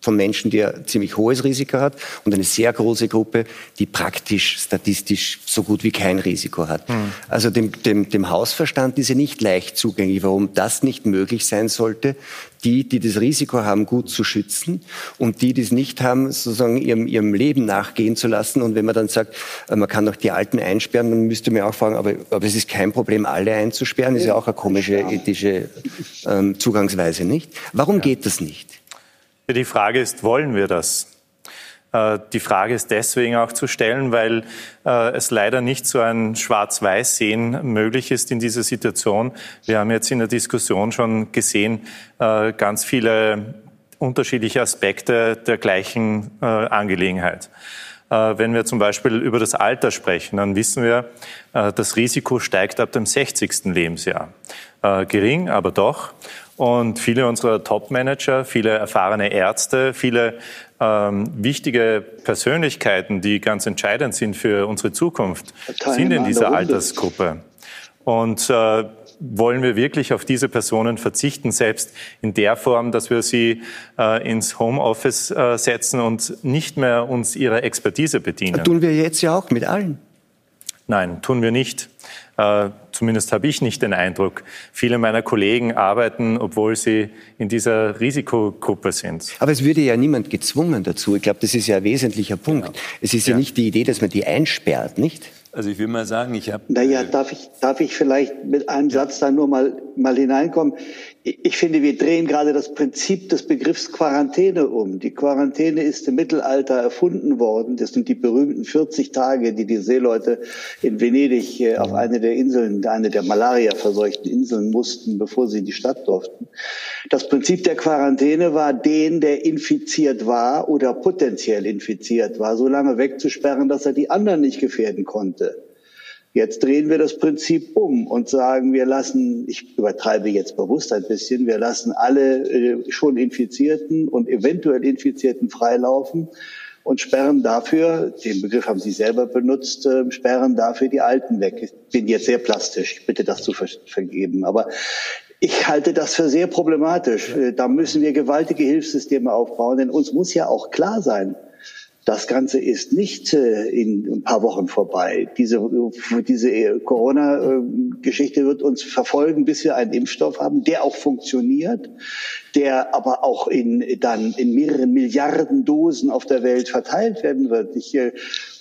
[SPEAKER 1] von Menschen, die ein ziemlich hohes Risiko hat und eine sehr große Gruppe, die praktisch statistisch so gut wie kein Risiko hat. Mhm. Also dem, dem, dem Hausverstand ist ja nicht leicht zugänglich, warum das nicht möglich sein sollte, die, die das Risiko haben, gut zu schützen und die, die es nicht haben, sozusagen ihrem, ihrem Leben nachgehen zu lassen. Und wenn man dann sagt, äh, man kann doch die Alten einsperren, dann müsste man auch fragen, aber, aber es ist kein Problem, alle einzusperren, ist ja auch eine komische ethische ähm, Zugangsweise, nicht? Warum geht das nicht?
[SPEAKER 3] Die Frage ist, wollen wir das? Äh, die Frage ist deswegen auch zu stellen, weil äh, es leider nicht so ein Schwarz-Weiß-Sehen möglich ist in dieser Situation. Wir haben jetzt in der Diskussion schon gesehen, äh, ganz viele unterschiedliche Aspekte der gleichen Angelegenheit. Wenn wir zum Beispiel über das Alter sprechen, dann wissen wir, das Risiko steigt ab dem 60. Lebensjahr. Gering, aber doch. Und viele unserer Top-Manager, viele erfahrene Ärzte, viele ähm, wichtige Persönlichkeiten, die ganz entscheidend sind für unsere Zukunft, sind in dieser Altersgruppe. Und äh, wollen wir wirklich auf diese Personen verzichten, selbst in der Form, dass wir sie äh, ins Homeoffice äh, setzen und nicht mehr uns ihrer Expertise bedienen? Das
[SPEAKER 1] tun wir jetzt ja auch mit allen.
[SPEAKER 3] Nein, tun wir nicht. Äh, zumindest habe ich nicht den Eindruck. Viele meiner Kollegen arbeiten, obwohl sie in dieser Risikogruppe sind.
[SPEAKER 1] Aber es würde ja niemand gezwungen dazu. Ich glaube, das ist ja ein wesentlicher Punkt. Genau. Es ist ja. ja nicht die Idee, dass man die einsperrt, nicht?
[SPEAKER 5] Also ich will mal sagen, ich habe.
[SPEAKER 6] Naja, darf ich, darf ich vielleicht mit einem Satz da nur mal, mal hineinkommen? Ich finde, wir drehen gerade das Prinzip des Begriffs Quarantäne um. Die Quarantäne ist im Mittelalter erfunden worden. Das sind die berühmten 40 Tage, die die Seeleute in Venedig äh, auf eine der Inseln, eine der Malaria-verseuchten Inseln mussten, bevor sie in die Stadt durften. Das Prinzip der Quarantäne war, den, der infiziert war oder potenziell infiziert war, so lange wegzusperren, dass er die anderen nicht gefährden konnte. Jetzt drehen wir das Prinzip um und sagen, wir lassen, ich übertreibe jetzt bewusst ein bisschen, wir lassen alle äh, schon Infizierten und eventuell Infizierten freilaufen und sperren dafür, den Begriff haben Sie selber benutzt, äh, sperren dafür die Alten weg. Ich bin jetzt sehr plastisch, ich bitte das zu ver vergeben. Aber ich halte das für sehr problematisch. Äh, da müssen wir gewaltige Hilfssysteme aufbauen, denn uns muss ja auch klar sein, das Ganze ist nicht äh, in ein paar Wochen vorbei. Diese, diese Corona-Geschichte wird uns verfolgen, bis wir einen Impfstoff haben, der auch funktioniert, der aber auch in, dann in mehreren Milliarden Dosen auf der Welt verteilt werden wird. Ich äh,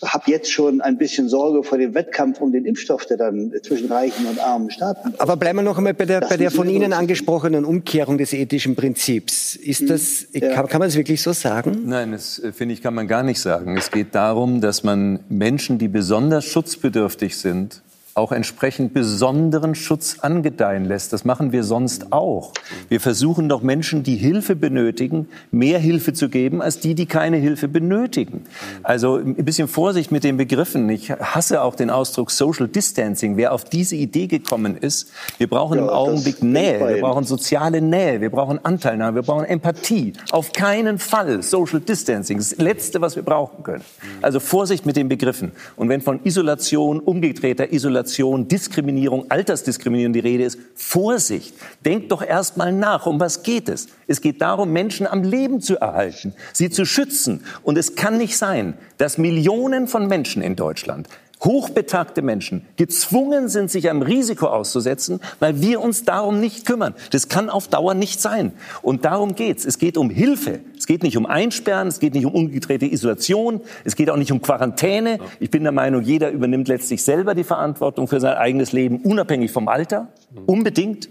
[SPEAKER 6] habe jetzt schon ein bisschen Sorge vor dem Wettkampf um den Impfstoff, der dann zwischen reichen und armen Staaten.
[SPEAKER 1] Aber bleiben wir noch einmal bei der, bei der von Ihnen angesprochenen Umkehrung des ethischen Prinzips. Ist hm, das, ja. kann, kann man das wirklich so sagen?
[SPEAKER 5] Nein, das äh, finde ich, kann man gar nicht sagen. Es geht darum, dass man Menschen, die besonders schutzbedürftig sind, auch entsprechend besonderen Schutz angedeihen lässt. Das machen wir sonst auch. Wir versuchen doch Menschen, die Hilfe benötigen, mehr Hilfe zu geben, als die, die keine Hilfe benötigen. Also ein bisschen Vorsicht mit den Begriffen. Ich hasse auch den Ausdruck Social Distancing. Wer auf diese Idee gekommen ist, wir brauchen ja, im Augenblick Nähe, wir brauchen soziale Nähe, wir brauchen Anteilnahme, wir brauchen Empathie. Auf keinen Fall Social Distancing. Das, das Letzte, was wir brauchen können. Also Vorsicht mit den Begriffen. Und wenn von Isolation, umgedrehter Isolation, Diskrimination, Diskriminierung, Altersdiskriminierung die Rede ist, Vorsicht. Denkt doch erst mal nach, um was geht es? Es geht darum, Menschen am Leben zu erhalten, sie zu schützen. Und es kann nicht sein, dass Millionen von Menschen in Deutschland hochbetagte Menschen gezwungen sind, sich einem Risiko auszusetzen, weil wir uns darum nicht kümmern. Das kann auf Dauer nicht sein. Und darum geht's. Es geht um Hilfe. Es geht nicht um Einsperren, es geht nicht um umgedrehte Isolation, es geht auch nicht um Quarantäne. Ich bin der Meinung, jeder übernimmt letztlich selber die Verantwortung für sein eigenes Leben, unabhängig vom Alter. Unbedingt.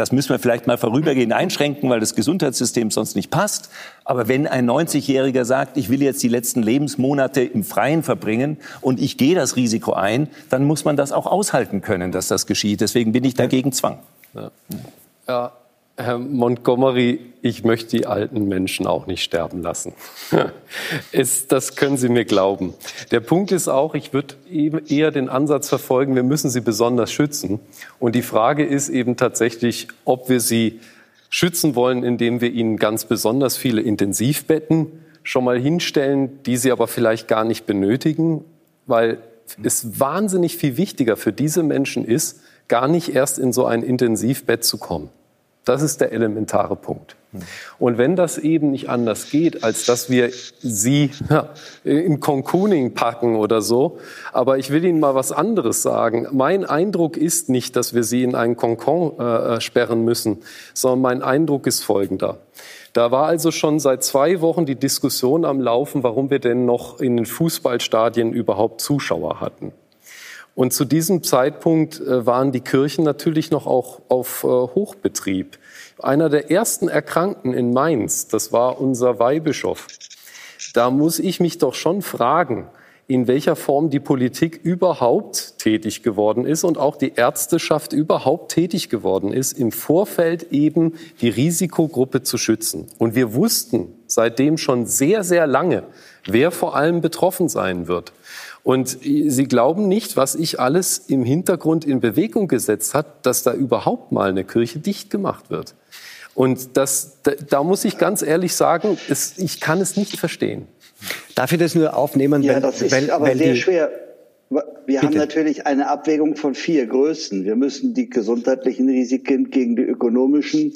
[SPEAKER 5] Das müssen wir vielleicht mal vorübergehend einschränken, weil das Gesundheitssystem sonst nicht passt. Aber wenn ein 90-Jähriger sagt, ich will jetzt die letzten Lebensmonate im Freien verbringen und ich gehe das Risiko ein, dann muss man das auch aushalten können, dass das geschieht. Deswegen bin ich dagegen Zwang.
[SPEAKER 4] Ja. ja. Herr Montgomery, ich möchte die alten Menschen auch nicht sterben lassen. es, das können Sie mir glauben. Der Punkt ist auch, ich würde eher den Ansatz verfolgen, wir müssen sie besonders schützen. Und die Frage ist eben tatsächlich, ob wir sie schützen wollen, indem wir ihnen ganz besonders viele Intensivbetten schon mal hinstellen, die sie aber vielleicht gar nicht benötigen, weil es wahnsinnig viel wichtiger für diese Menschen ist, gar nicht erst in so ein Intensivbett zu kommen Das ist der elementare Punkt. Und wenn das eben nicht anders geht, als dass wir sie ja, in Concooning packen oder so, aber ich will Ihnen mal was anderes sagen. Mein Eindruck ist nicht, dass wir sie in einen Konkon äh, sperren müssen, sondern mein Eindruck ist folgender. Da war also schon seit zwei Wochen die Diskussion am Laufen, warum wir denn noch in den Fußballstadien überhaupt Zuschauer hatten. Und zu diesem Zeitpunkt äh, waren die Kirchen natürlich noch auch auf äh, Hochbetrieb. Einer der ersten Erkrankten in Mainz, das war unser Weihbischof. Da muss ich mich doch schon fragen, in welcher Form die Politik überhaupt tätig geworden ist und auch die Ärzteschaft überhaupt tätig geworden ist, im Vorfeld eben die Risikogruppe zu schützen. Und wir wussten seitdem schon sehr, sehr lange, wer vor allem betroffen sein wird. Und Sie glauben nicht, was ich alles im Hintergrund in Bewegung gesetzt hat, dass da überhaupt mal eine Kirche dicht gemacht wird. Und das, da, da muss ich ganz ehrlich sagen, es, ich kann es nicht verstehen.
[SPEAKER 1] Darf ich das nur aufnehmen?
[SPEAKER 6] Ja, weil, das ist weil, aber weil sehr schwer. Wir Bitte. haben natürlich eine Abwägung von vier Größen. Wir müssen die gesundheitlichen Risiken gegen die ökonomischen,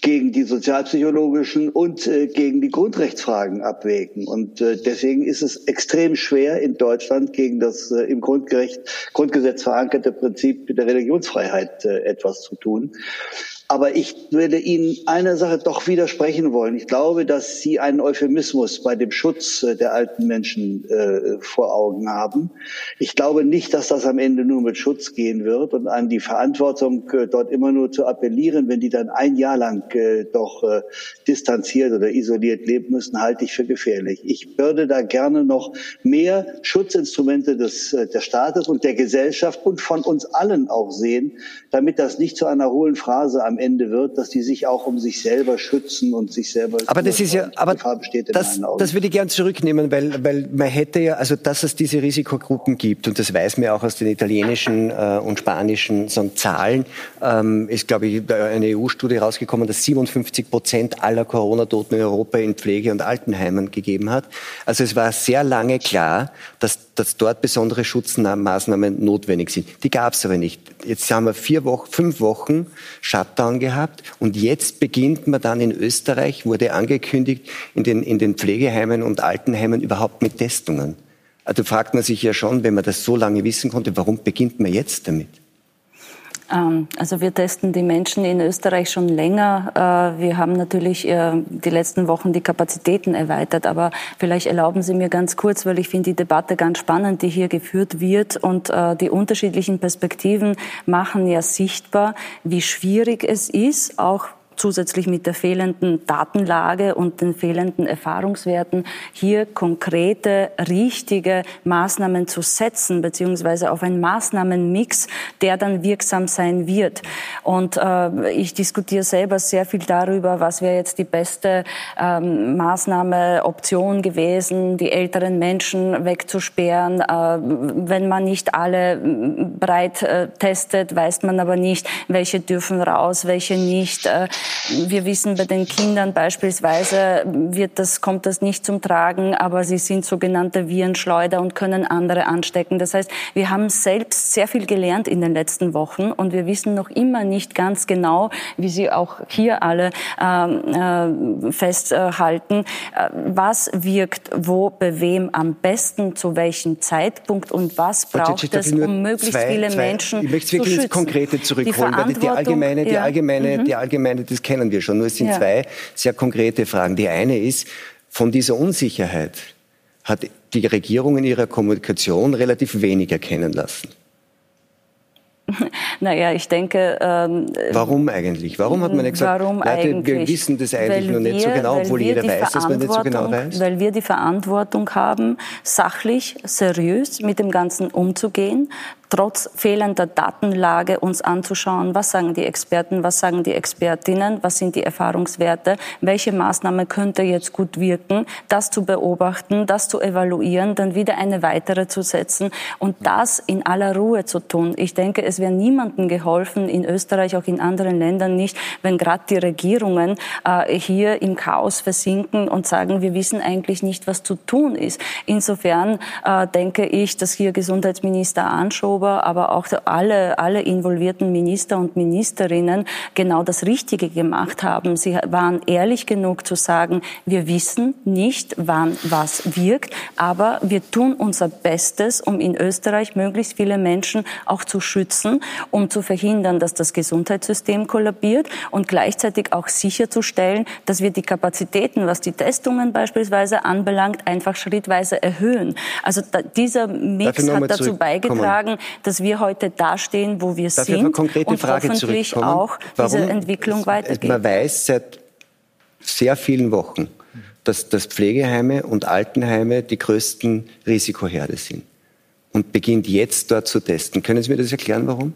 [SPEAKER 6] gegen die sozialpsychologischen und äh, gegen die Grundrechtsfragen abwägen. Und äh, deswegen ist es extrem schwer in Deutschland gegen das äh, im Grundgerecht, Grundgesetz verankerte Prinzip der Religionsfreiheit äh, etwas zu tun. Aber ich würde Ihnen eine Sache doch widersprechen wollen. Ich glaube, dass Sie einen Euphemismus bei dem Schutz äh, der alten Menschen äh, vor Augen haben. Ich glaube nicht, dass das am Ende nur mit Schutz gehen wird und an die Verantwortung, äh, dort immer nur zu appellieren, wenn die dann ein Jahr lang äh, doch äh, distanziert oder isoliert leben müssen, halte ich für gefährlich. Ich würde da gerne noch mehr Schutzinstrumente des, äh, des Staates und der Gesellschaft und von uns allen auch sehen, damit das nicht zu einer hohlen Phrase am Ende wird, dass die sich auch um sich selber schützen und sich selber.
[SPEAKER 1] Aber das ist ja, aber das, das würde ich gern zurücknehmen, weil, weil man hätte ja, also dass es diese Risikogruppen gibt und das weiß man ja auch aus den italienischen äh, und spanischen so Zahlen, ähm, ist glaube ich eine EU-Studie rausgekommen, dass 57 Prozent aller Corona-Toten in Europa in Pflege- und Altenheimen gegeben hat. Also es war sehr lange klar, dass, dass dort besondere Schutzmaßnahmen notwendig sind. Die gab es aber nicht. Jetzt haben wir vier Wochen, fünf Wochen Shutdown gehabt und jetzt beginnt man dann in Österreich, wurde angekündigt, in den, in den Pflegeheimen und Altenheimen überhaupt mit Testungen. Also fragt man sich ja schon, wenn man das so lange wissen konnte, warum beginnt man jetzt damit?
[SPEAKER 2] Ähm, also wir testen die Menschen in Österreich schon länger. Äh, wir haben natürlich äh, die letzten Wochen die Kapazitäten erweitert, aber vielleicht erlauben Sie mir ganz kurz, weil ich finde die Debatte ganz spannend, die hier geführt wird und äh, die unterschiedlichen Perspektiven machen ja sichtbar, wie schwierig es ist, auch zusätzlich mit der fehlenden Datenlage und den fehlenden Erfahrungswerten hier konkrete, richtige Maßnahmen zu setzen, beziehungsweise auf einen Maßnahmenmix, der dann wirksam sein wird. Und äh, ich diskutiere selber sehr viel darüber, was wäre jetzt die beste ähm, Maßnahme, Option gewesen, die älteren Menschen wegzusperren. Äh, wenn man nicht alle breit äh, testet, weiß man aber nicht, welche dürfen raus, welche nicht. Äh, wir wissen bei den Kindern beispielsweise wird das, kommt das nicht zum Tragen, aber sie sind sogenannte Virenschleuder und können andere anstecken. Das heißt, wir haben selbst sehr viel gelernt in den letzten Wochen und wir wissen noch immer nicht ganz genau, wie Sie auch hier alle ähm, äh, festhalten, äh, was wirkt wo bei wem am besten, zu welchem Zeitpunkt und was braucht es, um möglichst zwei, viele zwei, Menschen
[SPEAKER 1] ich möchte wirklich ins Konkrete zurückholen, weil die allgemeine, die allgemeine, ja. die allgemeine, das kennen wir schon. Nur es sind ja. zwei sehr konkrete Fragen. Die eine ist, von dieser Unsicherheit hat die Regierung in ihrer Kommunikation relativ wenig erkennen lassen.
[SPEAKER 2] Naja, ich denke.
[SPEAKER 1] Ähm, Warum eigentlich? Warum hat man nicht gesagt,
[SPEAKER 2] eigentlich?
[SPEAKER 1] wir wissen das eigentlich noch nicht so genau, obwohl jeder weiß, dass man nicht so genau weiß?
[SPEAKER 2] Weil wir die Verantwortung haben, sachlich, seriös mit dem Ganzen umzugehen, trotz fehlender Datenlage uns anzuschauen, was sagen die Experten, was sagen die Expertinnen, was sind die Erfahrungswerte, welche Maßnahme könnte jetzt gut wirken, das zu beobachten, das zu evaluieren, dann wieder eine weitere zu setzen und das in aller Ruhe zu tun. Ich denke, es wäre niemandem geholfen, in Österreich, auch in anderen Ländern nicht, wenn gerade die Regierungen äh, hier im Chaos versinken und sagen, wir wissen eigentlich nicht, was zu tun ist. Insofern äh, denke ich, dass hier Gesundheitsminister Anschober Anschober, aber auch alle, alle involvierten Minister und Ministerinnen genau das Richtige gemacht haben. Sie waren ehrlich genug zu sagen, wir wissen nicht, wann was wirkt, aber wir tun unser Bestes, um in Österreich möglichst viele Menschen auch zu schützen, um zu verhindern, dass das Gesundheitssystem kollabiert und gleichzeitig auch sicherzustellen, dass wir die Kapazitäten, was die Testungen beispielsweise anbelangt, einfach schrittweise erhöhen. Also da, dieser Mix hat dazu beigetragen, dass wir heute dastehen, wo wir Darf sind und
[SPEAKER 1] Frage
[SPEAKER 2] hoffentlich auch Warum diese Entwicklung weitergeht.
[SPEAKER 1] Man weiß seit sehr vielen Wochen, dass, dass Pflegeheime und Altenheime die größten Risikoherde sind und beginnt jetzt dort zu testen. Können Sie mir das erklären, warum?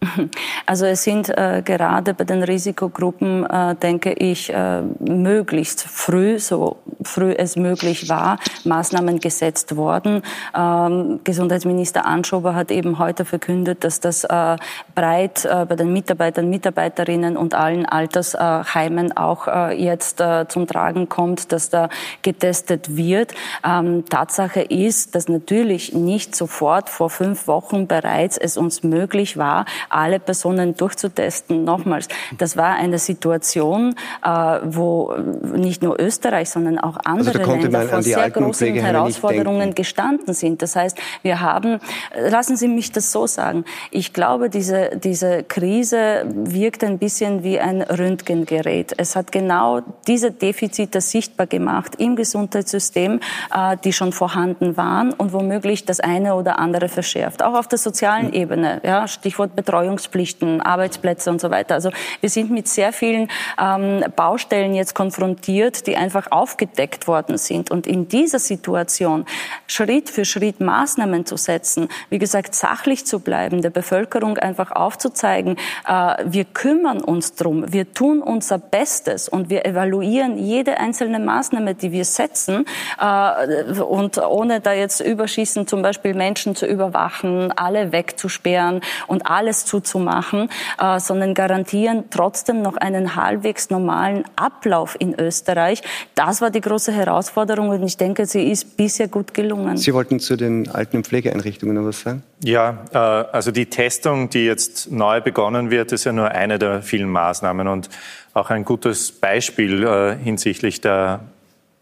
[SPEAKER 2] Also es sind äh, gerade bei den Risikogruppen, äh, denke ich, äh, möglichst früh, so früh es möglich war, Maßnahmen gesetzt worden. Ähm, Gesundheitsminister Anschober hat eben heute verkündet, dass das äh, breit äh, bei den Mitarbeitern, Mitarbeiterinnen und allen Altersheimen auch äh, jetzt zum Tragen kommt, dass da getestet wird. Ähm, Tatsache ist, dass natürlich nicht sofort vor fünf Wochen bereits es uns möglich war, alle Personen durchzutesten. Nochmals, das war eine Situation, äh, wo nicht nur Österreich, sondern auch also andere also Länder vor sehr großen Herausforderungen gestanden sind. Das heißt, wir haben, lassen Sie mich das so sagen, ich glaube, diese, diese Krise wirkt ein bisschen wie ein Röntgengerät. Es hat genau diese Defizite sichtbar gemacht im Gesundheitssystem, äh, die schon vorhanden waren und womöglich das eine oder andere verschärft. Auch auf der sozialen Ebene, ja, Stichwort Betreuung Betreuungspflichten, Arbeitsplätze und so weiter. Also wir sind mit sehr vielen ähm, Baustellen jetzt konfrontiert, die einfach aufgedeckt worden sind. Und in dieser Situation Schritt für Schritt Maßnahmen zu setzen, wie gesagt, sachlich zu bleiben, der Bevölkerung einfach aufzuzeigen, äh, wir kümmern uns drum, wir tun unser Bestes und wir evaluieren jede einzelne Maßnahme, die wir setzen äh, und ohne da jetzt überschießen, zum Beispiel Menschen zu überwachen, alle wegzusperren und alles zuzumachen, äh, sondern garantieren trotzdem noch einen halbwegs normalen Ablauf in Österreich. Das war die große Herausforderung und ich denke, sie ist bisher gut gelungen.
[SPEAKER 1] Sie wollten zu den alten Pflegeeinrichtungen noch was sagen?
[SPEAKER 3] Ja, äh, also die Testung, die jetzt neu begonnen wird, ist ja nur eine der vielen Maßnahmen und auch ein gutes Beispiel äh, hinsichtlich der,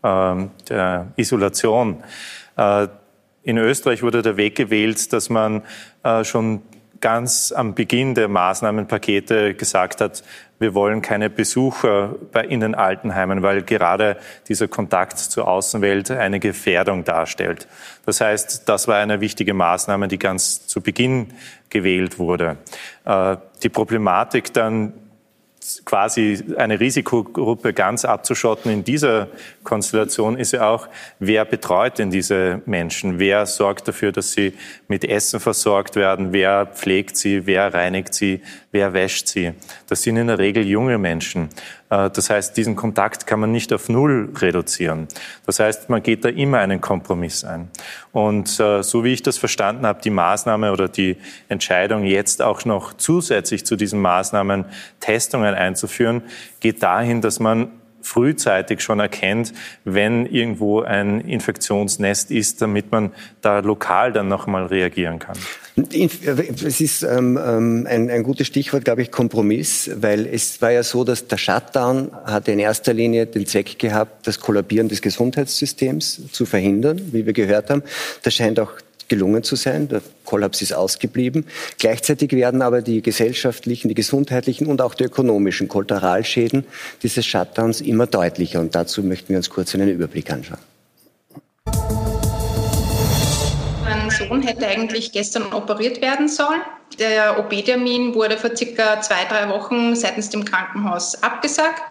[SPEAKER 3] ähm, der Isolation. Äh, in Österreich wurde der Weg gewählt, dass man schon ganz am Beginn der Maßnahmenpakete gesagt hat, wir wollen keine Besucher in den Altenheimen, weil gerade dieser Kontakt zur Außenwelt eine Gefährdung darstellt. Das heißt, das war eine wichtige Maßnahme, die ganz zu Beginn gewählt wurde. Äh, die Problematik dann quasi eine Risikogruppe ganz abzuschotten in dieser Konstellation ist ja auch, wer betreut denn diese Menschen? Wer sorgt dafür, dass sie mit Essen versorgt werden? Wer pflegt sie? Wer reinigt sie? Wer wäscht sie? Das sind in der Regel junge Menschen. Äh, das heißt, diesen Kontakt kann man nicht auf Null reduzieren. Das heißt, man geht da immer einen Kompromiss ein. Und äh, so wie ich das verstanden habe, die Maßnahme oder die Entscheidung, jetzt auch noch zusätzlich zu diesen Maßnahmen Testungen einzuführen, geht dahin, dass man frühzeitig schon erkennt, wenn irgendwo ein Infektionsnest ist, damit man da lokal dann nochmal reagieren kann.
[SPEAKER 1] Es ist ähm, ähm, ein, ein gutes Stichwort, glaube ich, Kompromiss, weil es war ja so, dass der Shutdown hatte in erster Linie den Zweck gehabt, das Kollabieren des Gesundheitssystems zu verhindern, wie wir gehört haben. Das scheint auch gelungen zu sein. Der Kollaps ist ausgeblieben. Gleichzeitig werden aber die gesellschaftlichen, die gesundheitlichen und auch die ökonomischen Kollateralschäden dieses Shutdowns immer deutlicher. Und dazu möchten wir uns kurz einen Überblick anschauen.
[SPEAKER 7] Mein Sohn hätte eigentlich gestern operiert werden sollen. Der OP-Termin wurde vor circa zwei, drei Wochen seitens dem Krankenhaus abgesagt.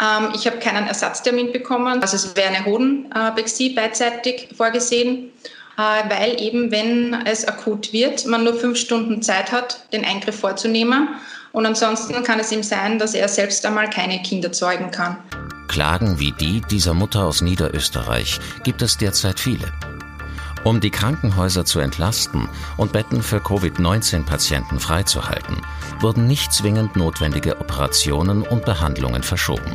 [SPEAKER 7] Ähm, ich habe keinen Ersatztermin bekommen. Also es wäre eine Hodenbexie beidseitig vorgesehen. Äh, weil eben, wenn es akut wird, man nur fünf Stunden Zeit hat, den Eingriff vorzunehmen. Und ansonsten kann es ihm sein, dass er selbst einmal keine Kinder zeugen kann.
[SPEAKER 8] Klagen wie die dieser Mutter aus Niederösterreich gibt es derzeit viele. Um die Krankenhäuser zu entlasten und Betten für Covid-19-Patienten freizuhalten, wurden nicht zwingend notwendige Operationen und Behandlungen verschoben.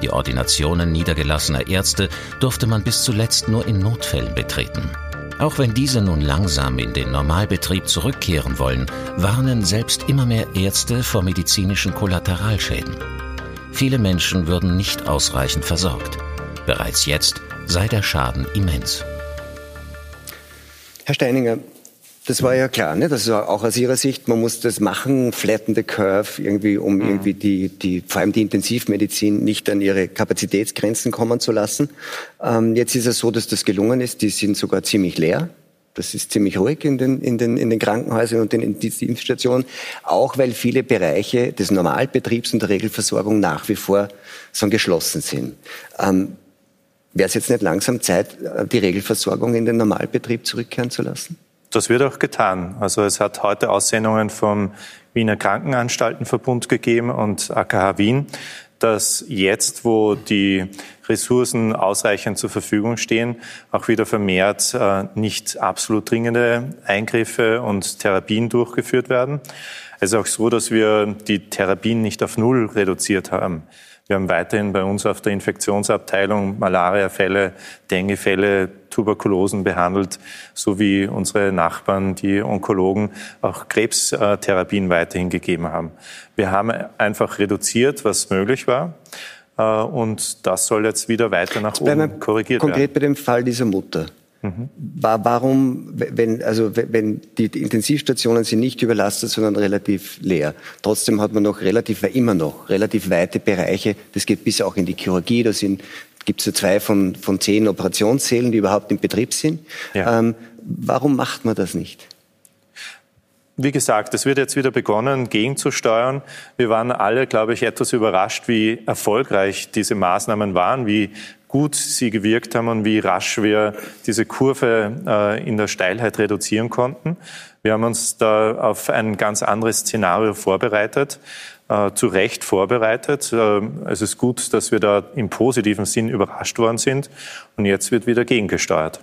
[SPEAKER 8] Die Ordinationen niedergelassener Ärzte durfte man bis zuletzt nur in Notfällen betreten. Auch wenn diese nun langsam in den Normalbetrieb zurückkehren wollen, warnen selbst immer mehr Ärzte vor medizinischen Kollateralschäden. Viele Menschen würden nicht ausreichend versorgt. Bereits jetzt sei der Schaden immens.
[SPEAKER 1] Herr Steininger, das war ja klar, ne? Das war auch aus Ihrer Sicht, man muss das machen, flatten the curve, irgendwie, um mhm. irgendwie die, die, vor allem die Intensivmedizin nicht an ihre Kapazitätsgrenzen kommen zu lassen. Ähm, jetzt ist es so, dass das gelungen ist. Die sind sogar ziemlich leer. Das ist ziemlich ruhig in den, in den, in den Krankenhäusern und den Intensivstationen, auch weil viele Bereiche des Normalbetriebs und der Regelversorgung nach wie vor so geschlossen sind. Ähm, Wäre es jetzt nicht langsam Zeit, die Regelversorgung in den Normalbetrieb zurückkehren zu lassen?
[SPEAKER 3] Das wird auch getan. Also es hat heute Aussendungen vom Wiener Krankenanstaltenverbund gegeben und AKH Wien, dass jetzt, wo die Ressourcen ausreichend zur Verfügung stehen, auch wieder vermehrt äh, nicht absolut dringende Eingriffe und Therapien durchgeführt werden. Es ist auch so, dass wir die Therapien nicht auf Null reduziert haben. Wir haben weiterhin bei uns auf der Infektionsabteilung Malariafälle, Denguefälle, Tuberkulosen behandelt, sowie unsere Nachbarn, die Onkologen, auch Krebstherapien weiterhin gegeben haben. Wir haben einfach reduziert, was möglich war. Äh, und das soll jetzt wieder weiter nach oben korrigiert
[SPEAKER 1] konkret
[SPEAKER 3] werden.
[SPEAKER 1] Konkret bei dem Fall dieser Mutter. Mhm. Warum, wenn, also wenn die Intensivstationen sind nicht überlastet, sondern relativ leer. Trotzdem hat man noch relativ, immer noch relativ weite Bereiche. Das geht bis auch in die Chirurgie. Da sind gibt es ja zwei von, von zehn Operationssälen, die überhaupt in Betrieb sind. Ja. Ähm, warum macht man das nicht?
[SPEAKER 3] Wie gesagt, es wird jetzt wieder begonnen, gegenzusteuern. Wir waren alle, glaube ich, etwas überrascht, wie erfolgreich diese Maßnahmen waren, wie gut sie gewirkt haben und wie rasch wir diese Kurve äh, in der Steilheit reduzieren konnten. Wir haben uns da auf ein ganz anderes Szenario vorbereitet, äh, zu Recht vorbereitet. Äh, es ist gut, dass wir da im positiven Sinn überrascht worden sind und jetzt wird wieder gegengesteuert.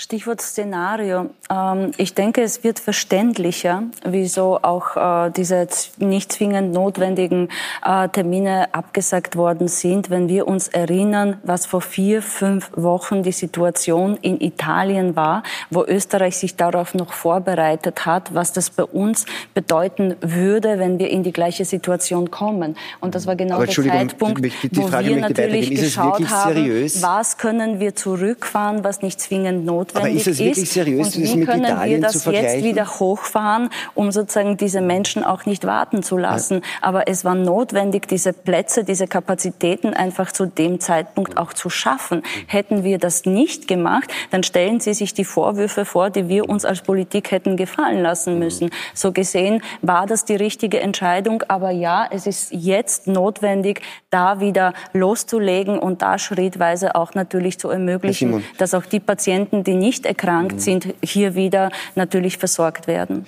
[SPEAKER 2] Stichwort Szenario. Ähm, ich denke, es wird verständlicher, wieso auch äh, diese nicht zwingend notwendigen äh, Termine abgesagt worden sind, wenn wir uns erinnern, was vor vier, fünf Wochen die Situation in Italien war, wo Österreich sich darauf noch vorbereitet hat, was das bei uns bedeuten würde, wenn wir in die gleiche Situation kommen. Und das war genau der Zeitpunkt, wo wir natürlich geschaut haben, was können wir zurückfahren, was nicht zwingend notwendig notwendig Aber ist. Es wirklich seriös, und wie können Italien wir das jetzt wieder hochfahren, um sozusagen diese Menschen auch nicht warten zu lassen? Ja. Aber es war notwendig, diese Plätze, diese Kapazitäten einfach zu dem Zeitpunkt auch zu schaffen. Hätten wir das nicht gemacht, dann stellen Sie sich die Vorwürfe vor, die wir uns als Politik hätten gefallen lassen müssen. So gesehen war das die richtige Entscheidung. Aber ja, es ist jetzt notwendig, da wieder loszulegen und da schrittweise auch natürlich zu ermöglichen, dass auch die Patienten, die nicht erkrankt mhm. sind, hier wieder natürlich versorgt werden.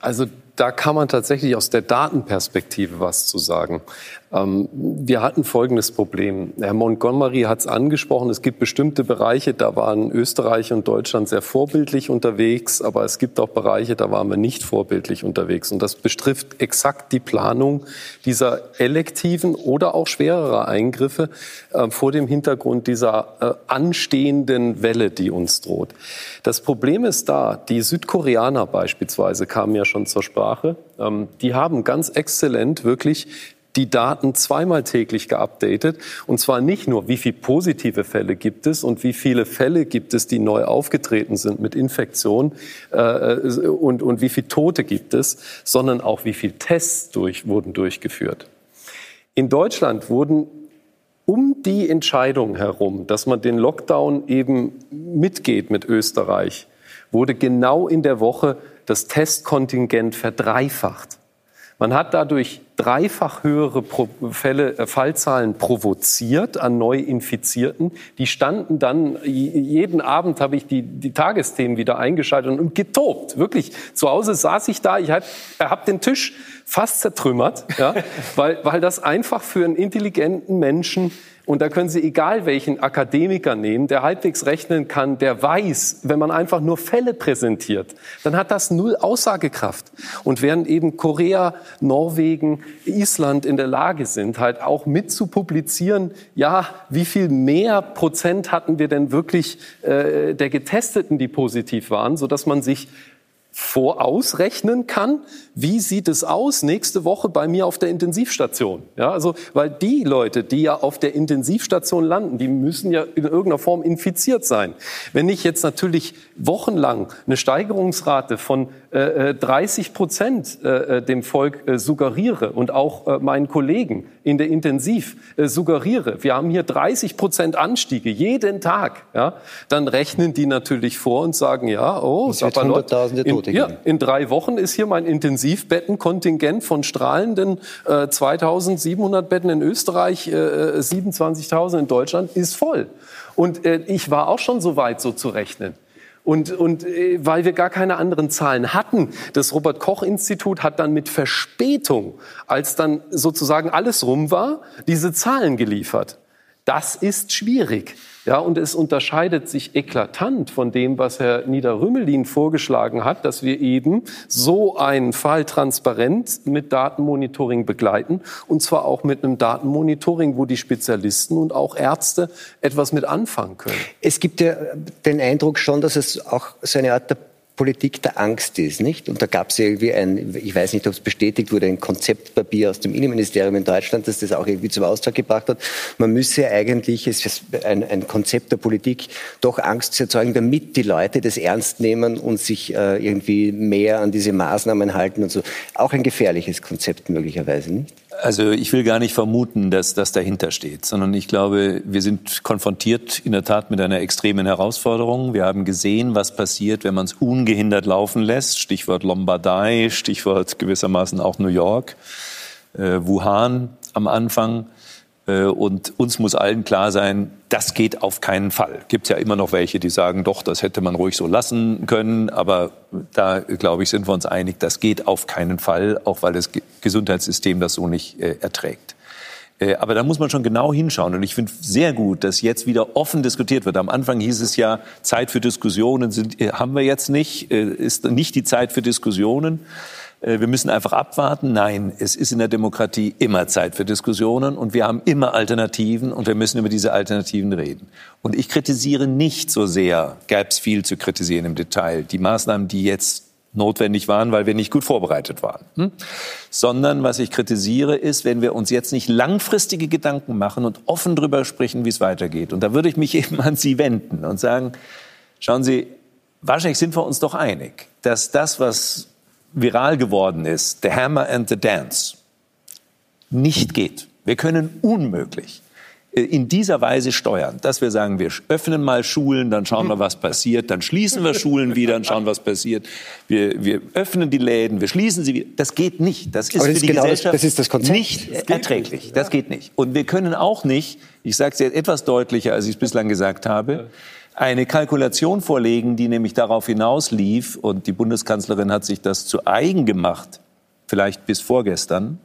[SPEAKER 4] Also da kann man tatsächlich aus der Datenperspektive was zu sagen. Ähm, wir hatten folgendes Problem. Herr Montgomery hat es angesprochen. Es gibt bestimmte Bereiche, da waren Österreich und Deutschland sehr vorbildlich unterwegs, aber es gibt auch Bereiche, da waren wir nicht vorbildlich unterwegs. Und das betrifft exakt die Planung dieser elektiven oder auch schwererer Eingriffe äh, vor dem Hintergrund dieser äh, anstehenden Welle, die uns droht. Das Problem ist da, die Südkoreaner beispielsweise kamen ja schon zur Sprache. Ähm, die haben ganz exzellent wirklich die Daten zweimal täglich geupdatet. Und zwar nicht nur, wie viele positive Fälle gibt es und wie viele Fälle gibt es, die neu aufgetreten sind mit Infektion äh, und, und wie viele Tote gibt es, sondern auch, wie viele Tests durch, wurden durchgeführt. In Deutschland wurden um die Entscheidung herum, dass man den Lockdown eben mitgeht mit Österreich, wurde genau in der Woche das Testkontingent verdreifacht. Man hat dadurch dreifach höhere Fälle, äh, Fallzahlen provoziert an Neuinfizierten. Die standen dann, jeden Abend habe ich die, die Tagesthemen wieder eingeschaltet und getobt. Wirklich, zu Hause saß ich da, ich habe hab den Tisch fast zertrümmert, ja, weil, weil das einfach für einen intelligenten Menschen und da können Sie egal welchen Akademiker nehmen, der halbwegs rechnen kann, der weiß, wenn man einfach nur Fälle präsentiert, dann hat das null Aussagekraft. Und während eben Korea, Norwegen, Island in der Lage sind, halt auch mit zu publizieren, ja, wie viel mehr Prozent hatten wir denn wirklich äh, der Getesteten, die positiv waren, so dass man sich vorausrechnen kann, wie sieht es aus nächste Woche bei mir auf der Intensivstation. Ja, also, weil die Leute, die ja auf der Intensivstation landen, die müssen ja in irgendeiner Form infiziert sein. Wenn ich jetzt natürlich wochenlang eine Steigerungsrate von äh, 30 äh, Prozent äh, äh, dem Volk äh, suggeriere und auch äh, meinen Kollegen in der Intensiv äh, suggeriere, wir haben hier 30 Prozent Anstiege jeden Tag, ja, dann rechnen die natürlich vor und sagen, ja, oh,
[SPEAKER 1] es wird Hunderttausende Tote
[SPEAKER 4] in, ja, in drei Wochen ist hier mein Intensivbettenkontingent von strahlenden äh, 2700 Betten in Österreich, äh, 27.000 in Deutschland ist voll. Und äh, ich war auch schon so weit, so zu rechnen. Und, und äh, weil wir gar keine anderen Zahlen hatten, das Robert Koch Institut hat dann mit Verspätung, als dann sozusagen alles rum war, diese Zahlen geliefert. Das ist schwierig. Ja, und es unterscheidet sich eklatant von dem, was Herr Niederrümelin vorgeschlagen hat, dass wir eben so einen Fall transparent mit Datenmonitoring begleiten und zwar auch mit einem Datenmonitoring, wo die Spezialisten und auch Ärzte etwas mit anfangen können.
[SPEAKER 1] Es gibt ja den Eindruck schon, dass es auch so eine Art der Politik der Angst ist, nicht? Und da gab es irgendwie ein, ich weiß nicht, ob es bestätigt wurde, ein Konzeptpapier aus dem Innenministerium in Deutschland, das das auch irgendwie zum Ausdruck gebracht hat. Man müsse eigentlich, es ist ein, ein Konzept der Politik, doch Angst erzeugen, damit die Leute das ernst nehmen und sich äh, irgendwie mehr an diese Maßnahmen halten und so. Auch ein gefährliches Konzept möglicherweise, nicht?
[SPEAKER 5] Also ich will gar nicht vermuten, dass das dahinter steht, sondern ich glaube, wir sind konfrontiert in der Tat mit einer extremen Herausforderung. Wir haben gesehen, was passiert, wenn man es ungehindert laufen lässt. Stichwort Lombardei, Stichwort gewissermaßen auch New York, äh, Wuhan am Anfang. Äh, und uns muss allen klar sein, das geht auf keinen Fall. Gibt ja immer noch welche, die sagen, doch, das hätte man ruhig so lassen können. Aber da, glaube ich, sind wir uns einig, das geht auf keinen Fall, auch weil das Gesundheitssystem das so nicht äh, erträgt. Äh, aber da muss man schon genau hinschauen. Und ich finde sehr gut, dass jetzt wieder offen diskutiert wird. Am Anfang hieß es ja, Zeit für Diskussionen sind, äh, haben wir jetzt nicht, ist nicht die Zeit für Diskussionen. Äh, wir müssen einfach abwarten. Nein, es ist in der Demokratie immer Zeit für Diskussionen und wir haben immer Alternativen und wir müssen über diese Alternativen reden. Und ich kritisiere nicht so sehr, gäbe es viel zu kritisieren im Detail, die Maßnahmen, die jetzt notwendig waren, weil wir nicht gut vorbereitet waren. Hm? Sondern was ich kritisiere, ist, wenn wir uns jetzt nicht langfristige Gedanken machen und offen darüber sprechen, wie es weitergeht. Und da würde ich mich eben an Sie wenden und sagen, schauen Sie, wahrscheinlich sind wir uns doch einig, dass das, was viral geworden ist, The Hammer and the Dance, nicht geht. Wir können unmöglich äh, in dieser Weise steuern, dass wir sagen, wir öffnen mal Schulen, dann schauen wir, was passiert, dann schließen wir Schulen wieder und schauen, was passiert. Wir, wir öffnen die Läden, wir schließen sie wieder. Das geht nicht. Das ist
[SPEAKER 1] das
[SPEAKER 5] für die
[SPEAKER 1] genau
[SPEAKER 5] Gesellschaft
[SPEAKER 1] das, das ist
[SPEAKER 5] nicht erträglich. Nicht. Das geht nicht. Und wir können auch nicht, ich sage es jetzt etwas deutlicher, als ich es bislang gesagt habe, eine Kalkulation vorlegen, die nämlich darauf hinauslief, und die Bundeskanzlerin hat sich das zu eigen gemacht, vielleicht bis vorgestern,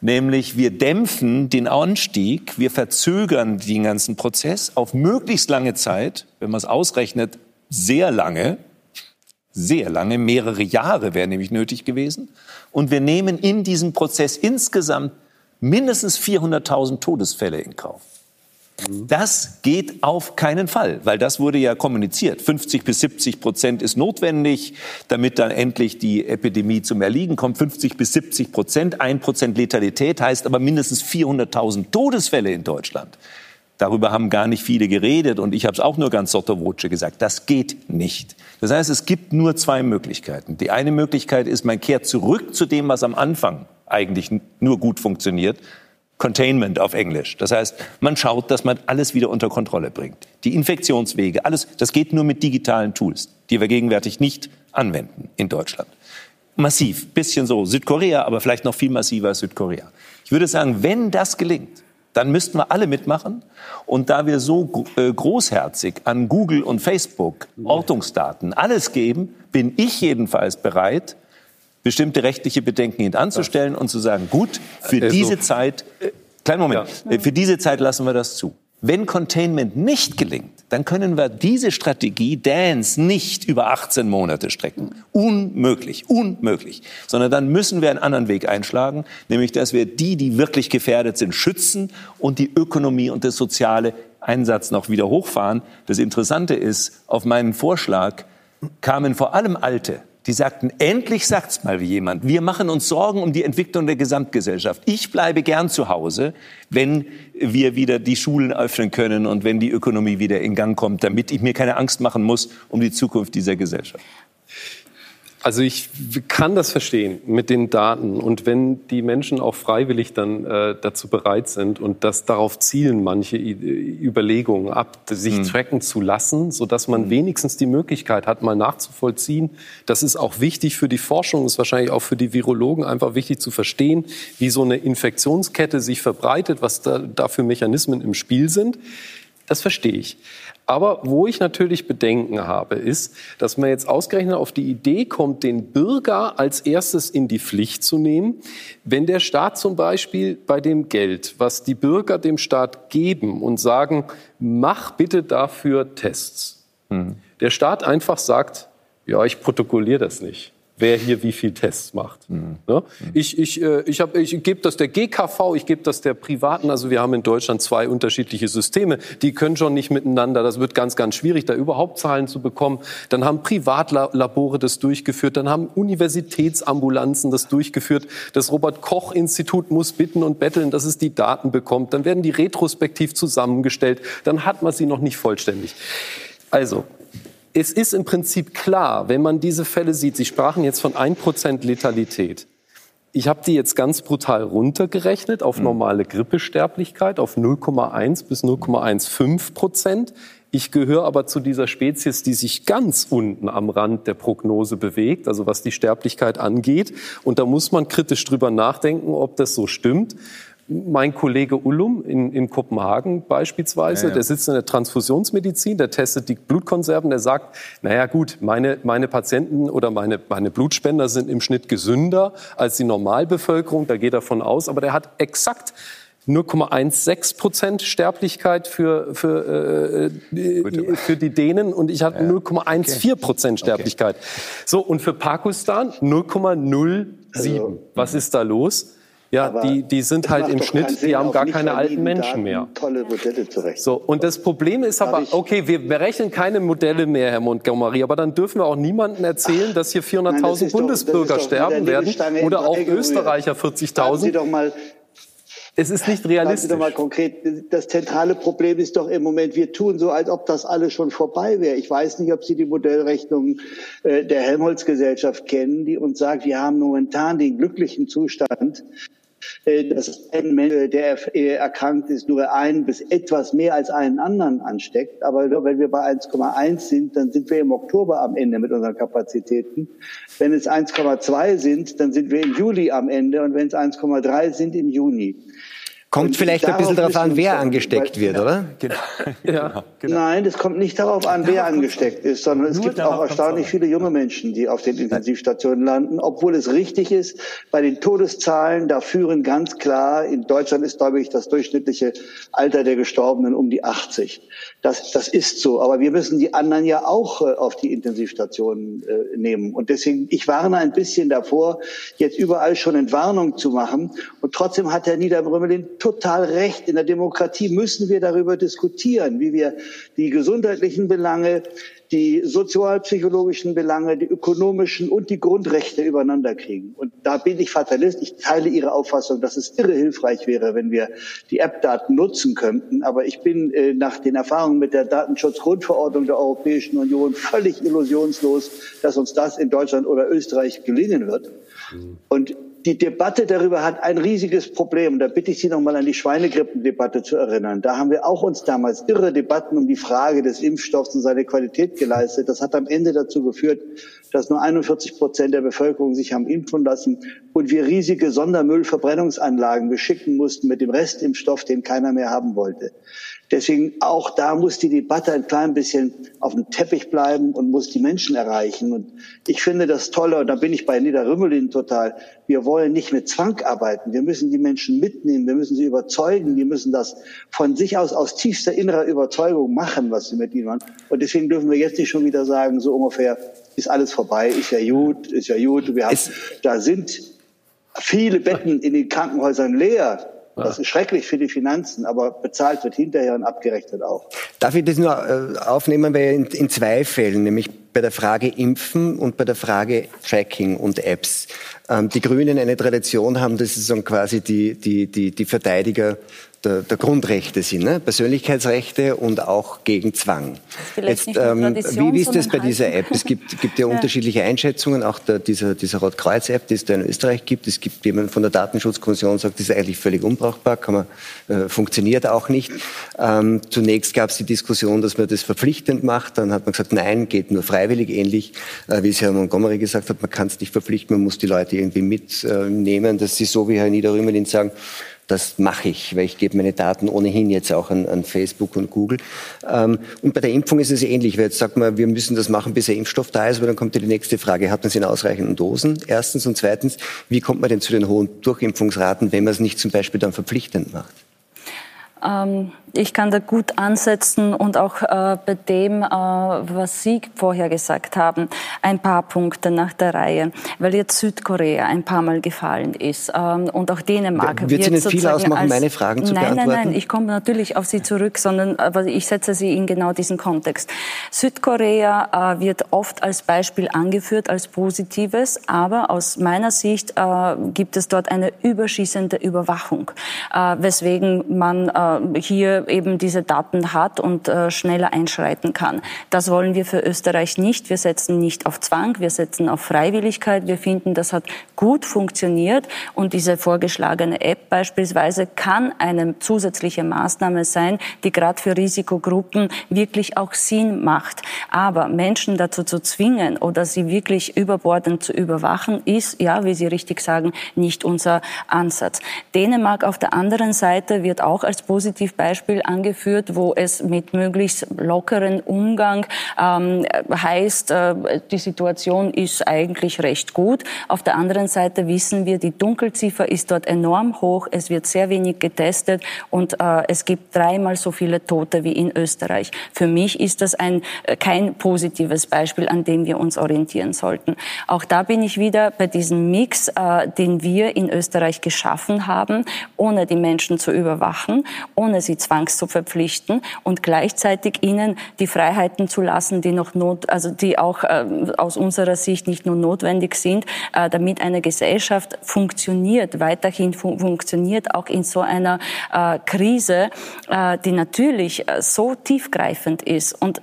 [SPEAKER 5] nämlich wir dämpfen den Anstieg, wir verzögern den ganzen Prozess auf möglichst lange Zeit, wenn man es ausrechnet, sehr lange, sehr lange, mehrere Jahre wären nämlich nötig gewesen, und wir nehmen in diesem Prozess insgesamt mindestens 400.000 Todesfälle in Kauf. Das geht auf keinen Fall, weil das wurde ja kommuniziert. 50 bis 70 Prozent ist notwendig, damit dann endlich die Epidemie zum Erliegen kommt. 50 bis 70 Prozent, ein Prozent Letalität heißt aber mindestens 400.000 Todesfälle in Deutschland. Darüber haben gar nicht viele geredet und ich habe es auch nur ganz sotto voce gesagt. Das geht nicht. Das heißt, es gibt nur zwei Möglichkeiten. Die eine Möglichkeit ist, man kehrt zurück zu dem, was am Anfang eigentlich nur gut funktioniert, Containment auf Englisch. Das heißt, man schaut, dass man alles wieder unter Kontrolle bringt. Die Infektionswege, alles, das geht nur mit digitalen Tools, die wir gegenwärtig nicht anwenden in Deutschland. Massiv, bisschen so Südkorea, aber vielleicht noch viel massiver als Südkorea. Ich würde sagen, wenn das gelingt, dann müssten wir alle mitmachen. Und da wir so äh, großherzig an Google und Facebook Ortungsdaten alles geben, bin ich jedenfalls bereit, bestimmte rechtliche Bedenken hintanzustellen und zu sagen, gut, für also, diese Zeit, äh, kleinen Moment, ja. Äh, für diese Zeit lassen wir das zu. Wenn Containment nicht gelingt, dann können wir diese Strategie Dance nicht über 18 Monate strecken. Unmöglich, unmöglich. Sondern dann müssen wir einen anderen Weg einschlagen, nämlich dass wir die, die wirklich gefährdet sind, schützen und die Ökonomie und das soziale Einsatz noch wieder hochfahren. Das Interessante ist, auf meinen Vorschlag kamen vor allem Alte, die sagten, endlich sagt's mal jemand. Wir machen uns Sorgen um die Entwicklung der Gesamtgesellschaft. Ich bleibe gern zu Hause, wenn wir wieder die Schulen öffnen können und wenn die Ökonomie wieder in Gang kommt, damit ich mir keine Angst machen muss um die Zukunft dieser Gesellschaft.
[SPEAKER 4] Also ich kann das verstehen mit den Daten und wenn die Menschen auch freiwillig dann äh, dazu bereit sind und das darauf zielen manche I Überlegungen ab, sich mhm. tracken zu lassen, so dass man mhm. wenigstens die Möglichkeit hat, mal nachzuvollziehen. Das ist auch wichtig für die Forschung, ist wahrscheinlich auch für die Virologen einfach wichtig zu verstehen, wie so eine Infektionskette sich verbreitet, was da, da für Mechanismen im Spiel sind. Das verstehe ich. Aber wo ich natürlich Bedenken habe, ist, dass man jetzt ausgerechnet auf die Idee kommt, den Bürger als erstes in die Pflicht zu nehmen, wenn der Staat zum Beispiel bei dem Geld, was die Bürger dem Staat geben und sagen, mach bitte dafür Tests, hm. der Staat einfach sagt, ja, ich protokolliere das nicht wer hier wie viel Tests macht. Mhm. Ne? Ich, ich, äh, ich, hab, ich gebe das der GKV, ich gebe das der Privaten. Also wir haben in Deutschland zwei unterschiedliche Systeme. Die können schon nicht miteinander. Das wird ganz, ganz schwierig, da überhaupt Zahlen zu bekommen. Dann haben Privatlabore das durchgeführt. Dann haben Universitätsambulanzen das durchgeführt. Das Robert-Koch-Institut muss bitten und betteln, dass es die Daten bekommt. Dann werden die retrospektiv zusammengestellt. Dann hat man sie noch nicht vollständig. Also, es ist im Prinzip klar, wenn man diese Fälle sieht, Sie sprachen jetzt von 1% Letalität. Ich habe die jetzt ganz brutal runtergerechnet auf mhm. normale Grippesterblichkeit, auf 0,1 bis 0,15 Prozent. Ich gehöre aber zu dieser Spezies, die sich ganz unten am Rand der Prognose bewegt, also was die Sterblichkeit angeht. Und da muss man kritisch drüber nachdenken, ob das so stimmt mein Kollege Ullum in, in Kopenhagen beispielsweise, ja, ja. der sitzt in der Transfusionsmedizin, der testet die Blutkonserven, der sagt, naja gut, meine, meine Patienten oder meine, meine Blutspender sind im Schnitt gesünder als die Normalbevölkerung, da geht er von aus, aber der hat exakt 0,16 Prozent Sterblichkeit für, für, äh, für die Dänen und ich hatte ja. 0,14 Prozent Sterblichkeit. Okay. So, und für Pakistan 0,07. Also, Was ist da los? Ja, die, die sind halt im Schnitt, Sinn, die haben gar keine alten Menschen Daten mehr.
[SPEAKER 6] Tolle Modelle zurecht.
[SPEAKER 4] So, und das Problem ist aber, okay, wir berechnen keine Modelle mehr, Herr Montgomery, aber dann dürfen wir auch niemandem erzählen, dass hier 400.000 Bundesbürger doch, sterben werden oder auch Österreicher 40.000.
[SPEAKER 6] Sie doch mal,
[SPEAKER 4] es ist nicht realistisch.
[SPEAKER 6] Sagen Sie doch mal konkret, das zentrale Problem ist doch im Moment, wir tun so, als ob das alles schon vorbei wäre. Ich weiß nicht, ob Sie die Modellrechnung äh, der Helmholtz-Gesellschaft kennen, die uns sagt, wir haben momentan den glücklichen Zustand, dass ein Mensch, der äh, erkrankt ist, nur ein bis etwas mehr als einen anderen ansteckt. Aber wenn wir bei 1,1 sind, dann sind wir im Oktober am Ende mit unseren Kapazitäten. Wenn es 1,2 sind, dann sind wir im Juli am Ende. Und wenn es 1,3 sind, im Juni.
[SPEAKER 1] Kommt vielleicht ein bisschen darauf an, wer angesteckt wird, oder?
[SPEAKER 6] Genau. Ja, genau. Nein, es kommt nicht darauf an, wer angesteckt ist, sondern es gibt auch erstaunlich viele junge Menschen, die auf den Intensivstationen landen, obwohl es richtig ist, bei den Todeszahlen, da führen ganz klar, in Deutschland ist, glaube ich, das durchschnittliche Alter der Gestorbenen um die 80. Das, das ist so, aber wir müssen die anderen ja auch äh, auf die Intensivstationen äh, nehmen. Und deswegen, ich warne ein bisschen davor, jetzt überall schon Entwarnung zu machen. Und trotzdem hat Herr Niederbrümmelin total recht. In der Demokratie müssen wir darüber diskutieren, wie wir die gesundheitlichen Belange, die sozialpsychologischen Belange, die ökonomischen und die Grundrechte übereinander kriegen. Und da bin ich Fatalist. Ich teile Ihre Auffassung, dass es irre hilfreich wäre, wenn wir die App-Daten nutzen könnten. Aber ich bin äh, nach den Erfahrungen mit der Datenschutzgrundverordnung der Europäischen Union völlig illusionslos, dass uns das in Deutschland oder Österreich gelingen wird. Mhm. Und die Debatte darüber hat ein riesiges Problem. Da bitte ich Sie noch mal an die Schweinegrippendebatte zu erinnern. Da haben wir auch uns damals irre Debatten um die Frage des Impfstoffs und seine Qualität geleistet. Das hat am Ende dazu geführt, dass nur 41 Prozent der Bevölkerung sich haben impfen lassen und wir riesige Sondermüllverbrennungsanlagen beschicken mussten mit dem Restimpfstoff, den keiner mehr haben wollte. Deswegen auch da muss die Debatte ein klein bisschen auf dem Teppich bleiben und muss die Menschen erreichen. Und ich finde das Tolle, und da bin ich bei Nieder Rümmelin total, wir wollen nicht mit Zwang arbeiten. Wir müssen die Menschen mitnehmen. Wir müssen sie überzeugen. Die müssen das von sich aus, aus tiefster innerer Überzeugung machen, was sie mit ihnen machen. Und deswegen dürfen wir jetzt nicht schon wieder sagen, so ungefähr, ist alles vorbei, ist ja gut, ist ja gut. Wir haben, da sind viele Betten in den Krankenhäusern leer. Das ist schrecklich für die Finanzen, aber bezahlt wird hinterher und abgerechnet auch.
[SPEAKER 1] Darf ich das nur äh, aufnehmen, weil in, in zwei Fällen, nämlich bei der Frage Impfen und bei der Frage Tracking und Apps, ähm, die Grünen eine Tradition haben, das ist so quasi die, die, die, die Verteidiger der, der Grundrechte sind, ne? Persönlichkeitsrechte und auch gegen Zwang. Jetzt, ähm, wie, ist das bei dieser App? Es gibt, gibt ja, ja, unterschiedliche Einschätzungen, auch der, dieser, dieser Rotkreuz-App, die es da in Österreich gibt. Es gibt jemand von der Datenschutzkommission, sagt, das ist eigentlich völlig unbrauchbar, kann man, äh, funktioniert auch nicht. Ähm, zunächst gab es die Diskussion, dass man das verpflichtend macht. Dann hat man gesagt, nein, geht nur freiwillig, ähnlich äh, wie es Herr Montgomery gesagt hat, man kann es nicht verpflichten, man muss die Leute irgendwie mitnehmen. Das ist so, wie Herr Niederrümelin sagen, das mache ich, weil ich gebe meine Daten ohnehin jetzt auch an, an Facebook und Google. Ähm, und bei der Impfung ist es ähnlich, weil jetzt sagt man, wir müssen das machen, bis der Impfstoff da ist, aber dann kommt ja die nächste Frage, hat man es in ausreichenden Dosen? Erstens und zweitens, wie kommt man denn zu den hohen Durchimpfungsraten, wenn man es nicht zum Beispiel dann verpflichtend macht?
[SPEAKER 2] Ähm, ich kann da gut ansetzen und auch äh, bei dem, äh, was Sie vorher gesagt haben, ein paar Punkte nach der Reihe, weil jetzt Südkorea ein paar Mal gefallen ist ähm, und auch Dänemark.
[SPEAKER 1] Wird Sie nicht viel ausmachen, als, meine Fragen zu
[SPEAKER 2] nein,
[SPEAKER 1] beantworten?
[SPEAKER 2] Nein, nein, ich komme natürlich auf Sie zurück, sondern aber ich setze Sie in genau diesen Kontext. Südkorea äh, wird oft als Beispiel angeführt, als positives, aber aus meiner Sicht äh, gibt es dort eine überschießende Überwachung, äh, weswegen man äh, hier eben diese Daten hat und äh, schneller einschreiten kann. Das wollen wir für Österreich nicht. Wir setzen nicht auf Zwang, wir setzen auf Freiwilligkeit. Wir finden, das hat gut funktioniert und diese vorgeschlagene App beispielsweise kann eine zusätzliche Maßnahme sein, die gerade für Risikogruppen wirklich auch Sinn macht. Aber Menschen dazu zu zwingen oder sie wirklich überbordend zu überwachen, ist, ja, wie Sie richtig sagen, nicht unser Ansatz. Dänemark auf der anderen Seite wird auch als Positivbeispiel Beispiel angeführt, wo es mit möglichst lockeren Umgang ähm, heißt, äh, die Situation ist eigentlich recht gut. Auf der anderen Seite wissen wir, die Dunkelziffer ist dort enorm hoch. Es wird sehr wenig getestet und äh, es gibt dreimal so viele Tote wie in Österreich. Für mich ist das ein, äh, kein positives Beispiel, an dem wir uns orientieren sollten. Auch da bin ich wieder bei diesem Mix, äh, den wir in Österreich geschaffen haben, ohne die Menschen zu überwachen, ohne sie zwangs zu verpflichten und gleichzeitig ihnen die Freiheiten zu lassen, die noch not, also die auch äh, aus unserer Sicht nicht nur notwendig sind, äh, damit eine Gesellschaft funktioniert, weiterhin fun funktioniert, auch in so einer äh, Krise, äh, die natürlich äh, so tiefgreifend ist. Und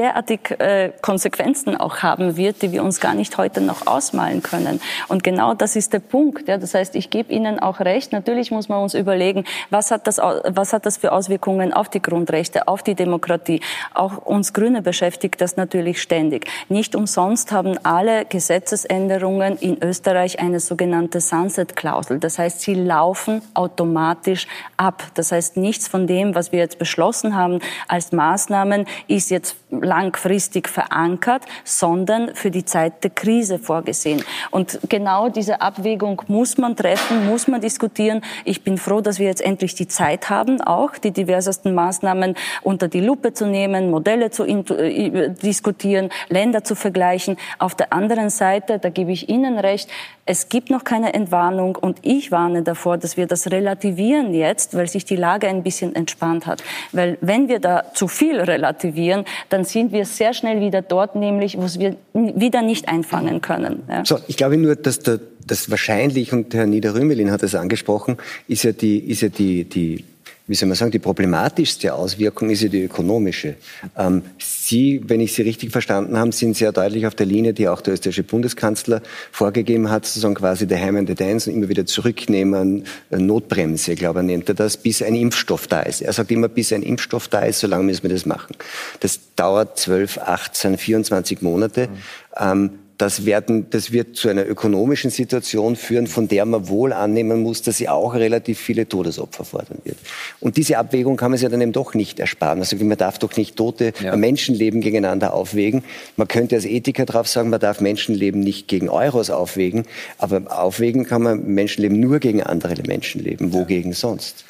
[SPEAKER 2] äh, derartig Konsequenzen auch haben wird, die wir uns gar nicht heute noch ausmalen können. Und genau das ist der Punkt. Ja. Das heißt, ich gebe Ihnen auch recht. Natürlich muss man uns überlegen, was hat das, was hat das für Auswirkungen auf die Grundrechte, auf die Demokratie. Auch uns Grüne beschäftigt das natürlich ständig. Nicht umsonst haben alle Gesetzesänderungen in Österreich eine sogenannte Sunset-Klausel. Das heißt, sie laufen automatisch ab. Das heißt, nichts von dem, was wir jetzt beschlossen haben als Maßnahmen, ist jetzt langfristig verankert, sondern für die Zeit der Krise vorgesehen. Und genau diese Abwägung muss man treffen, muss man diskutieren. Ich bin froh, dass wir jetzt endlich die Zeit haben, auch die diversesten Maßnahmen unter die Lupe zu nehmen, Modelle zu äh, diskutieren, Länder zu vergleichen. Auf der anderen Seite, da gebe ich Ihnen recht, es gibt noch keine Entwarnung und ich warne davor, dass wir das relativieren jetzt, weil sich die Lage ein bisschen entspannt hat. Weil wenn wir da zu viel relativieren, dann sind wir sehr schnell wieder dort, nämlich wo wir wieder nicht einfangen können.
[SPEAKER 1] Ja. So, ich glaube nur, dass der das wahrscheinlich, und Herr Niederrümelin hat es angesprochen, ist ja die, ist ja die, die wie soll man sagen, die problematischste Auswirkung ist ja die ökonomische. Ähm, Sie, wenn ich Sie richtig verstanden habe, sind sehr deutlich auf der Linie, die auch der österreichische Bundeskanzler vorgegeben hat, sozusagen quasi the ham and the dance und immer wieder zurücknehmen, äh, Notbremse, glaube er nennt er das, bis ein Impfstoff da ist. Er sagt immer, bis ein Impfstoff da ist, solange müssen wir das machen. Das dauert 12, 18, 24 Monate. Mhm. Ähm, das, werden, das wird zu einer ökonomischen Situation führen, von der man wohl annehmen muss, dass sie auch relativ viele Todesopfer fordern wird. Und diese Abwägung kann man sich ja dann eben doch nicht ersparen. Also man darf doch nicht tote ja. Menschenleben gegeneinander aufwägen. Man könnte als Ethiker darauf sagen, man darf Menschenleben nicht gegen Euros aufwägen, aber aufwägen kann man Menschenleben nur gegen andere Menschenleben. Wogegen sonst?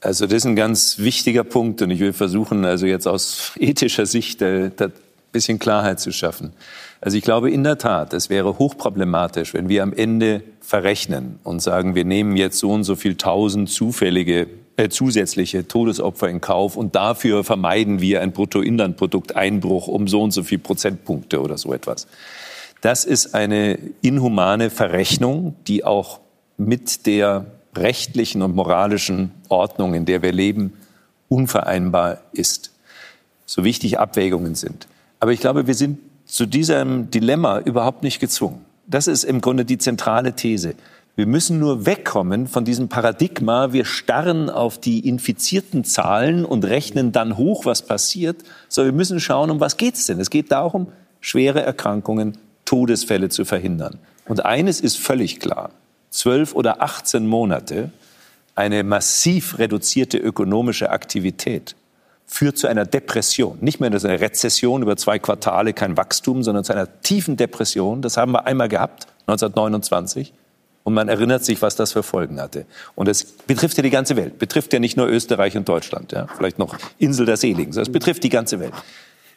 [SPEAKER 5] Also das ist ein ganz wichtiger Punkt und ich will versuchen, also jetzt aus ethischer Sicht äh, da ein bisschen Klarheit zu schaffen. Also ich glaube in der Tat, es wäre hochproblematisch, wenn wir am Ende verrechnen und sagen, wir nehmen jetzt so und so viel tausend zufällige äh, zusätzliche Todesopfer in Kauf und dafür vermeiden wir ein Bruttoinlandprodukteinbruch um so und so viel Prozentpunkte oder so etwas. Das ist eine inhumane Verrechnung, die auch mit der rechtlichen und moralischen Ordnung, in der wir leben, unvereinbar ist. So wichtig Abwägungen sind. Aber ich glaube, wir sind zu diesem Dilemma überhaupt nicht gezwungen. Das ist im Grunde die zentrale These. Wir müssen nur wegkommen von diesem Paradigma, wir starren auf die infizierten Zahlen und rechnen dann hoch, was passiert, sondern wir müssen schauen, um was geht es denn? Es geht darum, schwere Erkrankungen, Todesfälle zu verhindern. Und eines ist völlig klar. Zwölf oder 18 Monate eine massiv reduzierte ökonomische Aktivität führt zu einer Depression. Nicht mehr eine Rezession über zwei Quartale, kein Wachstum, sondern zu einer tiefen Depression. Das haben wir einmal gehabt, 1929. Und man erinnert sich, was das für Folgen hatte. Und es betrifft ja die ganze Welt. Betrifft ja nicht nur Österreich und Deutschland, ja, vielleicht noch Insel der Seligen, es betrifft die ganze Welt.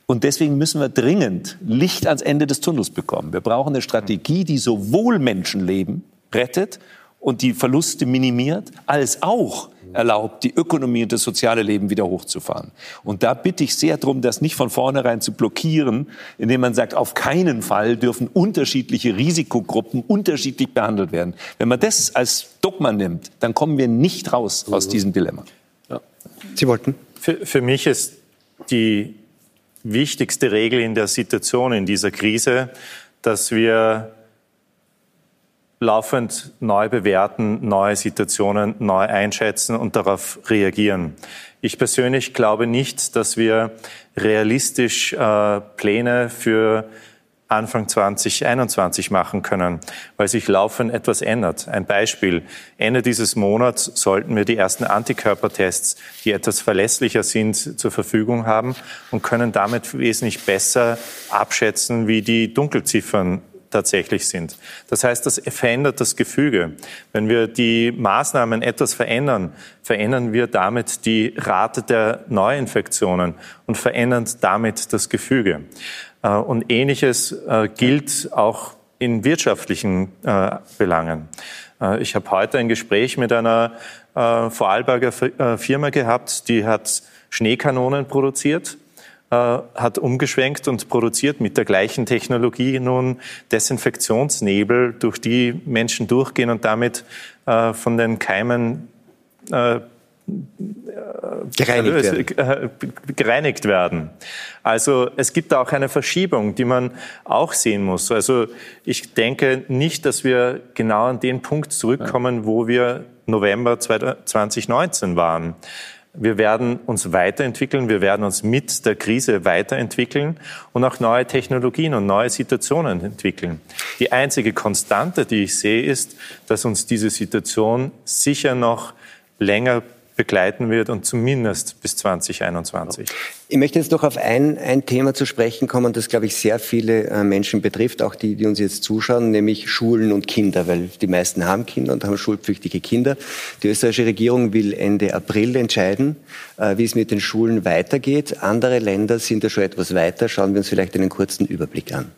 [SPEAKER 5] Und deswegen müssen wir dringend Licht ans Ende des Tunnels bekommen. Wir brauchen eine Strategie, die sowohl Menschenleben rettet und die Verluste minimiert, als auch erlaubt, die Ökonomie und das soziale Leben wieder hochzufahren. Und da bitte ich sehr darum, das nicht von vornherein zu blockieren, indem man sagt, auf keinen Fall dürfen unterschiedliche Risikogruppen unterschiedlich behandelt werden. Wenn man das als Dogma nimmt, dann kommen wir nicht raus aus mhm. diesem Dilemma.
[SPEAKER 1] Ja. Sie wollten?
[SPEAKER 3] Für, für mich ist die wichtigste Regel in der Situation, in dieser Krise, dass wir laufend neu bewerten, neue Situationen neu einschätzen und darauf reagieren. Ich persönlich glaube nicht, dass wir realistisch äh, Pläne für Anfang 2021 machen können, weil sich laufend etwas ändert. Ein Beispiel. Ende dieses Monats sollten wir die ersten Antikörpertests, die etwas verlässlicher sind, zur Verfügung haben und können damit wesentlich besser abschätzen, wie die Dunkelziffern tatsächlich sind. Das heißt, das verändert das Gefüge. Wenn wir die Maßnahmen etwas verändern, verändern wir damit die Rate der Neuinfektionen und verändern damit das Gefüge. Äh, und Ähnliches äh, gilt auch in wirtschaftlichen äh, Belangen. Ich habe heute ein Gespräch mit einer Vorarlberger Firma gehabt, die hat Schneekanonen produziert hat umgeschwenkt und produziert mit der gleichen Technologie nun Desinfektionsnebel, durch die Menschen durchgehen und damit äh, von den Keimen äh,
[SPEAKER 1] gereinigt werden.
[SPEAKER 3] Äh, gereinigt werden. Also es gibt auch eine Verschiebung, die man auch sehen muss. Also ich denke nicht, dass wir genau an den Punkt zurückkommen, wo wir November 2019 waren. Wir werden uns weiterentwickeln, wir werden uns mit der Krise weiterentwickeln und auch neue Technologien und neue Situationen entwickeln. Die einzige Konstante, die ich sehe, ist, dass uns diese Situation sicher noch länger begleiten wird und zumindest bis 2021.
[SPEAKER 1] Ich möchte jetzt noch auf ein, ein Thema zu sprechen kommen, das, glaube ich, sehr viele äh, Menschen betrifft, auch die, die uns jetzt zuschauen, nämlich Schulen und Kinder, weil die meisten haben Kinder und haben schulpflichtige Kinder. Die österreichische Regierung will Ende April entscheiden, äh, wie es mit den Schulen weitergeht. Andere Länder sind da schon etwas weiter. Schauen wir uns vielleicht einen kurzen Überblick an.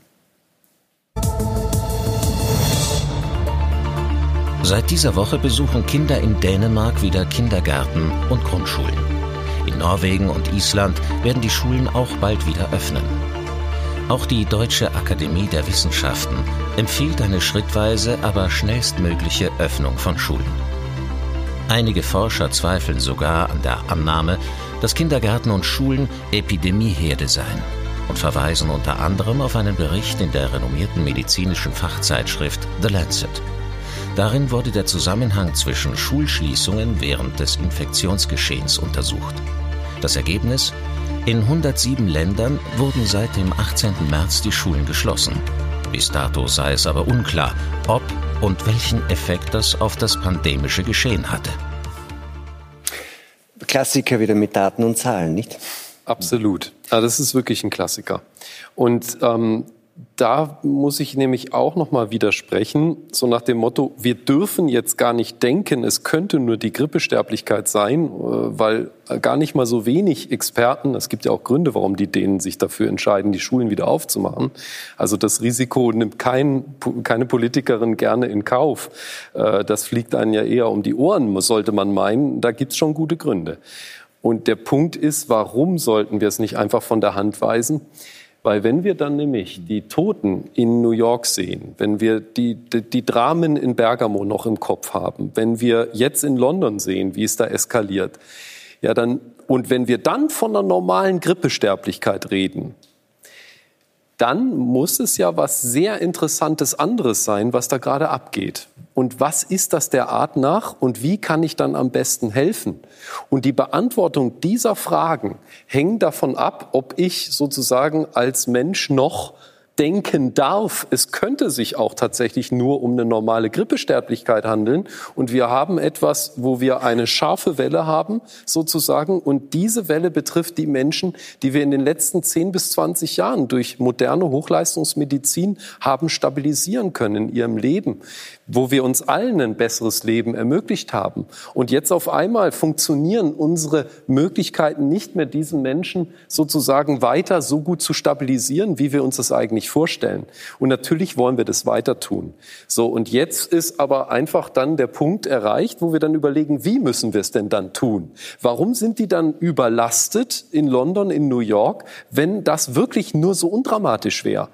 [SPEAKER 8] Seit dieser Woche besuchen Kinder in Dänemark wieder Kindergärten und Grundschulen. In Norwegen und Island werden die Schulen auch bald wieder öffnen. Auch die Deutsche Akademie der Wissenschaften empfiehlt eine schrittweise, aber schnellstmögliche Öffnung von Schulen. Einige Forscher zweifeln sogar an der Annahme, dass Kindergärten und Schulen Epidemieherde seien und verweisen unter anderem auf einen Bericht in der renommierten medizinischen Fachzeitschrift The Lancet. Darin wurde der Zusammenhang zwischen Schulschließungen während des Infektionsgeschehens untersucht. Das Ergebnis? In 107 Ländern wurden seit dem 18. März die Schulen geschlossen. Bis dato sei es aber unklar, ob und welchen Effekt das auf das pandemische Geschehen hatte.
[SPEAKER 1] Klassiker wieder mit Daten und Zahlen, nicht?
[SPEAKER 4] Absolut. Ja, das ist wirklich ein Klassiker. Und ähm, da muss ich nämlich auch noch mal widersprechen, so nach dem Motto: Wir dürfen jetzt gar nicht denken, es könnte nur die Grippesterblichkeit sein, äh, weil gar nicht mal so wenig Experten. Es gibt ja auch Gründe, warum die Dänen sich dafür entscheiden, die Schulen wieder aufzumachen. Also das Risiko nimmt kein, keine Politikerin gerne in Kauf. Äh, das fliegt einen ja eher um die Ohren, sollte man meinen. Da gibt's schon gute Gründe. Und der Punkt ist, warum sollten wir es nicht einfach von der Hand weisen? Weil wenn wir dann nämlich die Toten in New York sehen, wenn wir die, die, die, Dramen in Bergamo noch im Kopf haben, wenn wir jetzt in London sehen, wie es da eskaliert, ja dann, und wenn wir dann von einer normalen Grippesterblichkeit reden, dann muss es ja was sehr Interessantes anderes sein, was da gerade abgeht. Und was ist das der Art nach und wie kann ich dann am besten helfen? Und die Beantwortung dieser Fragen hängt davon ab, ob ich sozusagen als Mensch noch denken darf, es könnte sich auch tatsächlich nur um eine normale Grippesterblichkeit handeln. Und wir haben etwas, wo wir eine scharfe Welle haben, sozusagen. Und diese Welle betrifft die Menschen, die wir in den letzten 10 bis 20 Jahren durch moderne Hochleistungsmedizin haben stabilisieren können in ihrem Leben wo wir uns allen ein besseres Leben ermöglicht haben. Und jetzt auf einmal funktionieren unsere Möglichkeiten nicht mehr, diesen Menschen sozusagen weiter so gut zu stabilisieren, wie wir uns das eigentlich vorstellen. Und natürlich wollen wir das weiter tun. So, und jetzt ist aber einfach dann der Punkt erreicht, wo wir dann überlegen, wie müssen wir es denn dann tun? Warum sind die dann überlastet in London, in New York, wenn das wirklich nur so undramatisch wäre?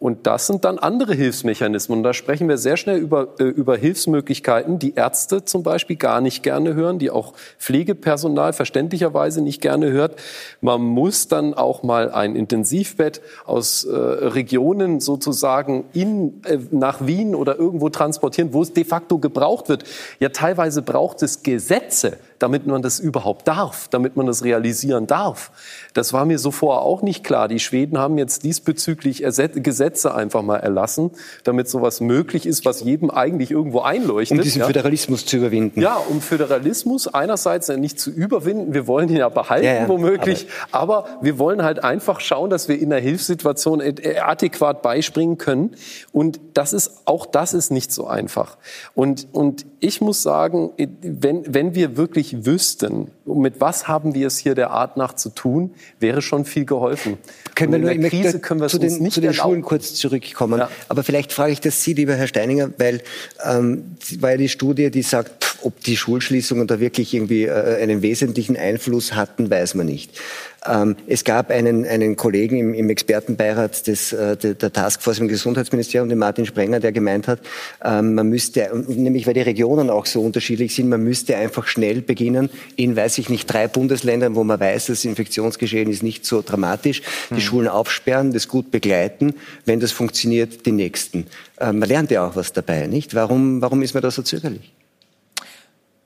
[SPEAKER 4] Und das sind dann andere Hilfsmechanismen. Und da sprechen wir sehr schnell über, äh, über Hilfsmöglichkeiten, die Ärzte zum Beispiel gar nicht gerne hören, die auch Pflegepersonal verständlicherweise nicht gerne hört. Man muss dann auch mal ein Intensivbett aus äh, Regionen sozusagen in, äh, nach Wien oder irgendwo transportieren, wo es de facto gebraucht wird. Ja, teilweise braucht es Gesetze, damit man das überhaupt darf, damit man das realisieren darf. Das war mir so vorher auch nicht klar. Die Schweden haben jetzt diesbezüglich Gesetze einfach mal erlassen, damit sowas möglich ist, was jedem eigentlich irgendwo einleuchtet.
[SPEAKER 1] Um diesen ja. Föderalismus zu überwinden.
[SPEAKER 4] Ja, um Föderalismus einerseits nicht zu überwinden, wir wollen ihn ja behalten ja, ja. womöglich, aber. aber wir wollen halt einfach schauen, dass wir in der Hilfssituation adäquat beispringen können. Und das ist, auch das ist nicht so einfach. Und, und ich muss sagen, wenn, wenn wir wirklich wüssten, mit was haben wir es hier der Art nach zu tun, wäre schon viel geholfen.
[SPEAKER 1] Können wir nur in der Krise können wir zu den, nicht zu den Schulen kurz zurückkommen. Ja. Aber vielleicht frage ich das Sie, lieber Herr Steininger, weil ähm, war ja die Studie, die sagt, pff, ob die Schulschließungen da wirklich irgendwie äh, einen wesentlichen Einfluss hatten, weiß man nicht. Ähm, es gab einen, einen Kollegen im, im Expertenbeirat des, äh, der Taskforce im Gesundheitsministerium, den Martin Sprenger, der gemeint hat, ähm, man müsste, nämlich weil die Regionen auch so unterschiedlich sind, man müsste einfach schnell beginnen, in, weiß ich nicht, drei Bundesländern, wo man weiß, das Infektionsgeschehen ist nicht so dramatisch, die hm. Schulen aufsperren, das gut begleiten, wenn das funktioniert, die nächsten. Ähm, man lernt ja auch was dabei, nicht? Warum, warum ist man da so zögerlich?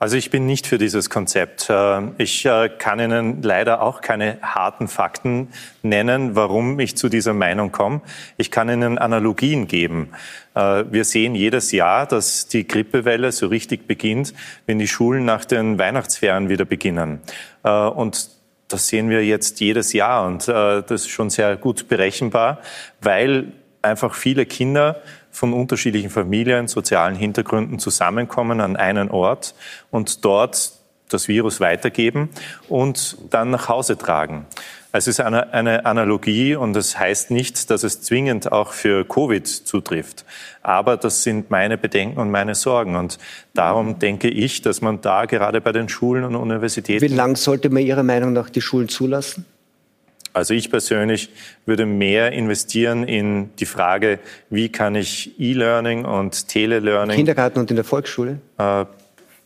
[SPEAKER 3] Also ich bin nicht für dieses Konzept. Äh, ich äh, kann Ihnen leider auch keine harten Fakten nennen, warum ich zu dieser Meinung komme. Ich kann Ihnen Analogien geben. Äh, wir sehen jedes Jahr, dass die Grippewelle so richtig beginnt, wenn die Schulen nach den Weihnachtsferien wieder beginnen. Und das sehen wir jetzt jedes Jahr und das ist schon sehr gut berechenbar, weil einfach viele Kinder von unterschiedlichen Familien, sozialen Hintergründen zusammenkommen an einen Ort und dort das Virus weitergeben und dann nach Hause tragen. Es ist eine, eine Analogie und das heißt nicht, dass es zwingend auch für Covid zutrifft. Aber das sind meine Bedenken und meine Sorgen. Und darum denke ich, dass man da gerade bei den Schulen und Universitäten.
[SPEAKER 1] Wie lang sollte man Ihrer Meinung nach die Schulen zulassen?
[SPEAKER 3] Also ich persönlich würde mehr investieren in die Frage, wie kann ich E-Learning und Telelearning.
[SPEAKER 1] Kindergarten und in der Volksschule? Äh,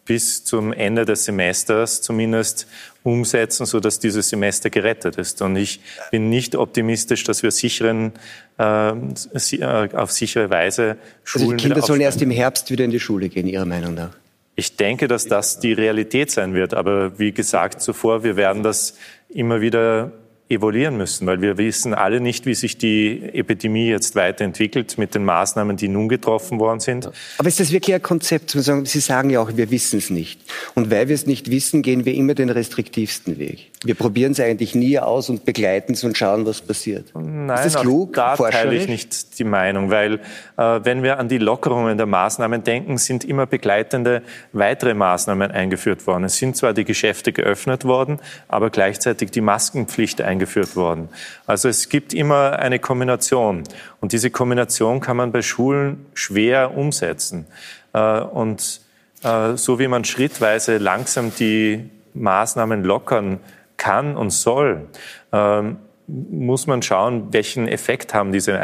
[SPEAKER 3] bis zum Ende des Semesters zumindest umsetzen, sodass dieses Semester gerettet ist. Und ich bin nicht optimistisch, dass wir sicheren, äh, äh auf sichere Weise
[SPEAKER 1] Schulen Also die Kinder sollen erst im Herbst wieder in die Schule gehen, Ihrer Meinung nach?
[SPEAKER 3] Ich denke, dass das die Realität sein wird. Aber wie gesagt zuvor, wir werden das immer wieder evaluieren müssen, weil wir wissen alle nicht, wie sich die Epidemie jetzt weiterentwickelt mit den Maßnahmen, die nun getroffen worden sind.
[SPEAKER 1] Aber ist das wirklich ein Konzept? Sie sagen ja auch, wir wissen es nicht. Und weil wir es nicht wissen, gehen wir immer den restriktivsten Weg. Wir probieren es eigentlich nie aus und begleiten es und schauen, was passiert.
[SPEAKER 3] Nein, ist das klug? Da teile ich nicht die Meinung, weil äh, wenn wir an die Lockerungen der Maßnahmen denken, sind immer begleitende weitere Maßnahmen eingeführt worden. Es sind zwar die Geschäfte geöffnet worden, aber gleichzeitig die Maskenpflicht eingeführt eingeführt worden. Also es gibt immer eine Kombination. Und diese Kombination kann man bei Schulen schwer umsetzen. Äh, und äh, so wie man schrittweise langsam die Maßnahmen lockern kann und soll, ähm, muss man schauen, welchen Effekt haben diese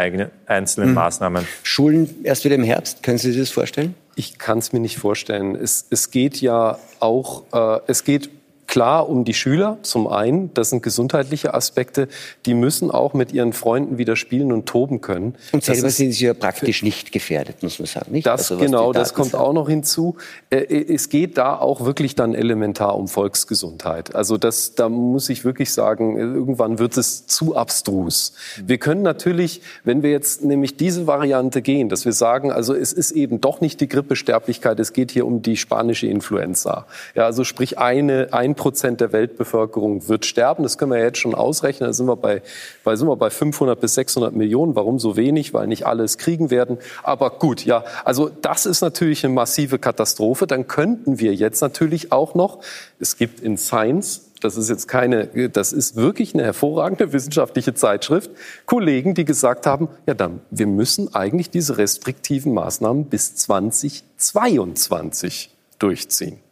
[SPEAKER 3] einzelnen mhm. Maßnahmen.
[SPEAKER 1] Schulen erst wieder im Herbst, können Sie sich das vorstellen?
[SPEAKER 4] Ich kann es mir nicht vorstellen. Es, es geht ja auch, äh, es geht Klar um die Schüler zum einen, das sind gesundheitliche Aspekte, die müssen auch mit ihren Freunden wieder spielen und toben können.
[SPEAKER 1] Und selber sind sie ja praktisch nicht gefährdet, muss man sagen. Nicht?
[SPEAKER 4] Das, also, genau, das kommt auch noch hinzu. Äh, äh, es geht da auch wirklich dann elementar um Volksgesundheit. Also das, da muss ich wirklich sagen, irgendwann wird es zu abstrus. Wir können natürlich, wenn wir jetzt nämlich diese Variante gehen, dass wir sagen, also es ist eben doch nicht die Grippesterblichkeit, es geht hier um die spanische Influenza. Ja, also sprich eine, ein Prozent der Weltbevölkerung wird sterben. Das können wir jetzt schon ausrechnen. Da sind wir bei, bei, sind wir bei 500 bis 600 Millionen. Warum so wenig? Weil nicht alle es kriegen werden. Aber gut, ja, also das ist natürlich eine massive Katastrophe. Dann könnten wir jetzt natürlich auch noch, es gibt in Science, das ist jetzt keine, das ist wirklich eine hervorragende wissenschaftliche Zeitschrift, Kollegen, die gesagt haben, ja dann, wir müssen eigentlich diese restriktiven Maßnahmen bis 2022 durchziehen.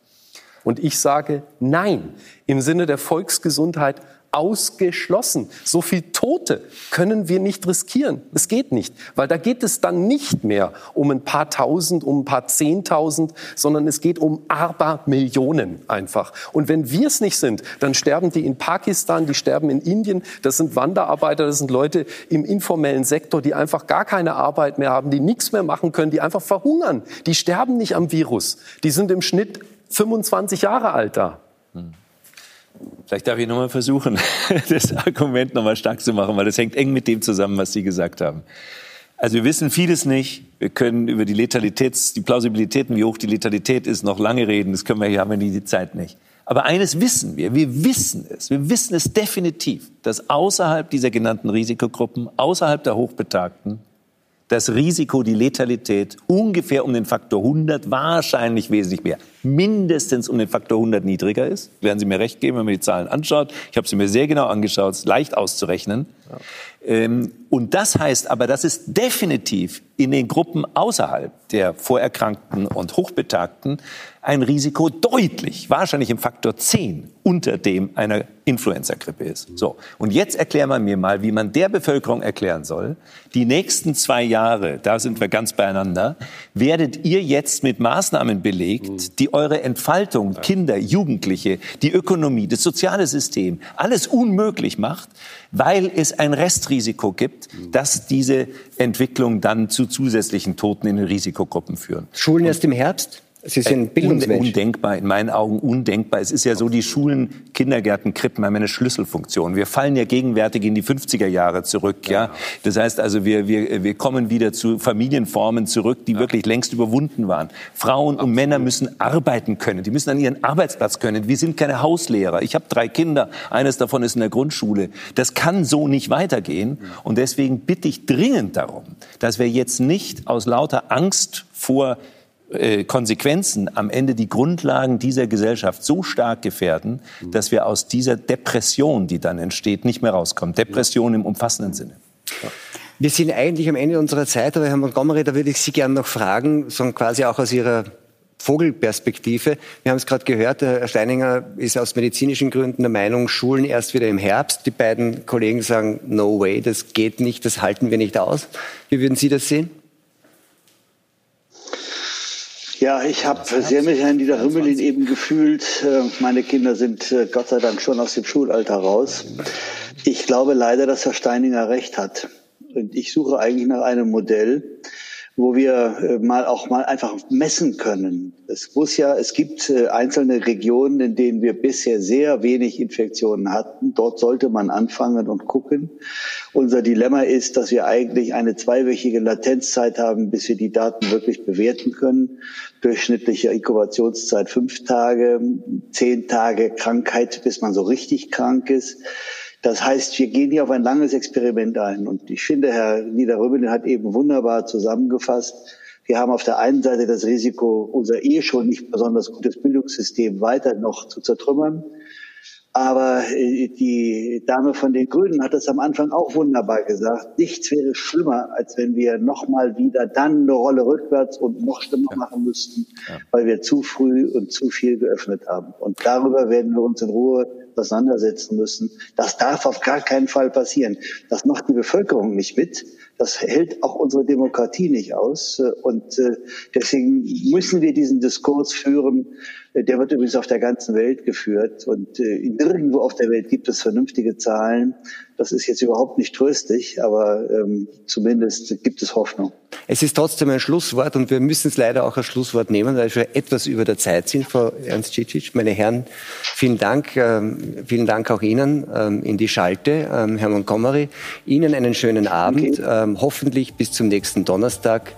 [SPEAKER 4] Und ich sage nein. Im Sinne der Volksgesundheit ausgeschlossen. So viel Tote können wir nicht riskieren. Es geht nicht, weil da geht es dann nicht mehr um ein paar Tausend, um ein paar Zehntausend, sondern es geht um Abermillionen einfach. Und wenn wir es nicht sind, dann sterben die in Pakistan, die sterben in Indien. Das sind Wanderarbeiter, das sind Leute im informellen Sektor, die einfach gar keine Arbeit mehr haben, die nichts mehr machen können, die einfach verhungern. Die sterben nicht am Virus. Die sind im Schnitt 25 Jahre alt da. Hm.
[SPEAKER 5] Vielleicht darf ich nochmal versuchen, das Argument nochmal stark zu machen, weil das hängt eng mit dem zusammen, was Sie gesagt haben. Also wir wissen vieles nicht. Wir können über die Letalitäts, die Plausibilitäten, wie hoch die Letalität ist, noch lange reden. Das können wir hier, haben wir die Zeit nicht. Aber eines wissen wir. Wir wissen es. Wir wissen es definitiv, dass außerhalb dieser genannten Risikogruppen, außerhalb der Hochbetagten, das Risiko, die Letalität ungefähr um den Faktor 100, wahrscheinlich wesentlich mehr, mindestens um den Faktor 100 niedriger ist. Werden Sie mir recht geben, wenn man die Zahlen anschaut. Ich habe sie mir sehr genau angeschaut, ist leicht auszurechnen. Ja. Ähm, und das heißt aber, dass es definitiv in den Gruppen außerhalb der Vorerkrankten und Hochbetagten ein Risiko deutlich, wahrscheinlich im Faktor 10 unter dem einer Influenza-Grippe ist. So. Und jetzt erklären wir mir mal, wie man der Bevölkerung erklären soll, die nächsten zwei Jahre, da sind wir ganz beieinander, werdet ihr jetzt mit Maßnahmen belegt, die eure Entfaltung, Kinder, Jugendliche, die Ökonomie, das soziale System, alles unmöglich macht, weil es ein Restrisiko gibt, dass diese Entwicklung dann zu zusätzlichen Toten in den Risikogruppen führen.
[SPEAKER 1] Schulen erst im Herbst?
[SPEAKER 5] Sie sind äh, Bildungsmensch. Undenkbar, in meinen Augen undenkbar. Es ist ja so, die Schulen, Kindergärten, Krippen haben eine Schlüsselfunktion. Wir fallen ja gegenwärtig in die 50er Jahre zurück, ja. Das heißt also, wir, wir, wir kommen wieder zu Familienformen zurück, die ja. wirklich längst überwunden waren. Frauen Absolut. und Männer müssen arbeiten können. Die müssen an ihren Arbeitsplatz können. Wir sind keine Hauslehrer. Ich habe drei Kinder. Eines davon ist in der Grundschule. Das kann so nicht weitergehen. Und deswegen bitte ich dringend darum, dass wir jetzt nicht aus lauter Angst vor äh, Konsequenzen am Ende die Grundlagen dieser Gesellschaft so stark gefährden, dass wir aus dieser Depression, die dann entsteht, nicht mehr rauskommen. Depression im umfassenden Sinne.
[SPEAKER 1] Wir sind eigentlich am Ende unserer Zeit, aber Herr Montgomery, da würde ich Sie gerne noch fragen, so quasi auch aus Ihrer Vogelperspektive. Wir haben es gerade gehört, Herr Steininger ist aus medizinischen Gründen der Meinung, Schulen erst wieder im Herbst. Die beiden Kollegen sagen, no way, das geht nicht, das halten wir nicht aus. Wie würden Sie das sehen?
[SPEAKER 6] Ja, ich habe sehr mit Herrn Dieter Hümmelin eben gefühlt. Äh, meine Kinder sind äh, Gott sei Dank schon aus dem Schulalter raus. Ich glaube leider, dass Herr Steininger recht hat. Und ich suche eigentlich nach einem Modell, wo wir äh, mal auch mal einfach messen können. Es muss ja, es gibt einzelne Regionen, in denen wir bisher sehr wenig Infektionen hatten. Dort sollte man anfangen und gucken. Unser Dilemma ist, dass wir eigentlich eine zweiwöchige Latenzzeit haben, bis wir die Daten wirklich bewerten können. Durchschnittliche Inkubationszeit fünf Tage, zehn Tage Krankheit, bis man so richtig krank ist. Das heißt, wir gehen hier auf ein langes Experiment ein. Und ich finde, Herr Niederröbelin hat eben wunderbar zusammengefasst. Wir haben auf der einen Seite das Risiko, unser eh schon nicht besonders gutes Bildungssystem weiter noch zu zertrümmern. Aber äh, die Dame von den Grünen hat das am Anfang auch wunderbar gesagt. Nichts wäre schlimmer, als wenn wir nochmal wieder dann eine Rolle rückwärts und noch schlimmer machen müssten, weil wir zu früh und zu viel geöffnet haben. Und darüber werden wir uns in Ruhe auseinandersetzen müssen. Das darf auf gar keinen Fall passieren. Das macht die Bevölkerung nicht mit. Das hält auch unsere Demokratie nicht aus. Und äh, deswegen müssen wir diesen Diskurs führen. Der wird übrigens auf der ganzen Welt geführt. Und äh, nirgendwo auf der Welt gibt es vernünftige Zahlen. Das ist jetzt überhaupt nicht tröstlich, aber ähm, zumindest gibt es Hoffnung.
[SPEAKER 1] Es ist trotzdem ein Schlusswort und wir müssen es leider auch als Schlusswort nehmen, weil wir etwas über der Zeit sind, Frau Ernst Cicic. Meine Herren, vielen Dank. Ähm, vielen Dank auch Ihnen ähm, in die Schalte, ähm, Herr Montgomery. Ihnen einen schönen Abend. Okay. Ähm, hoffentlich bis zum nächsten Donnerstag.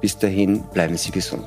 [SPEAKER 1] Bis dahin bleiben Sie gesund.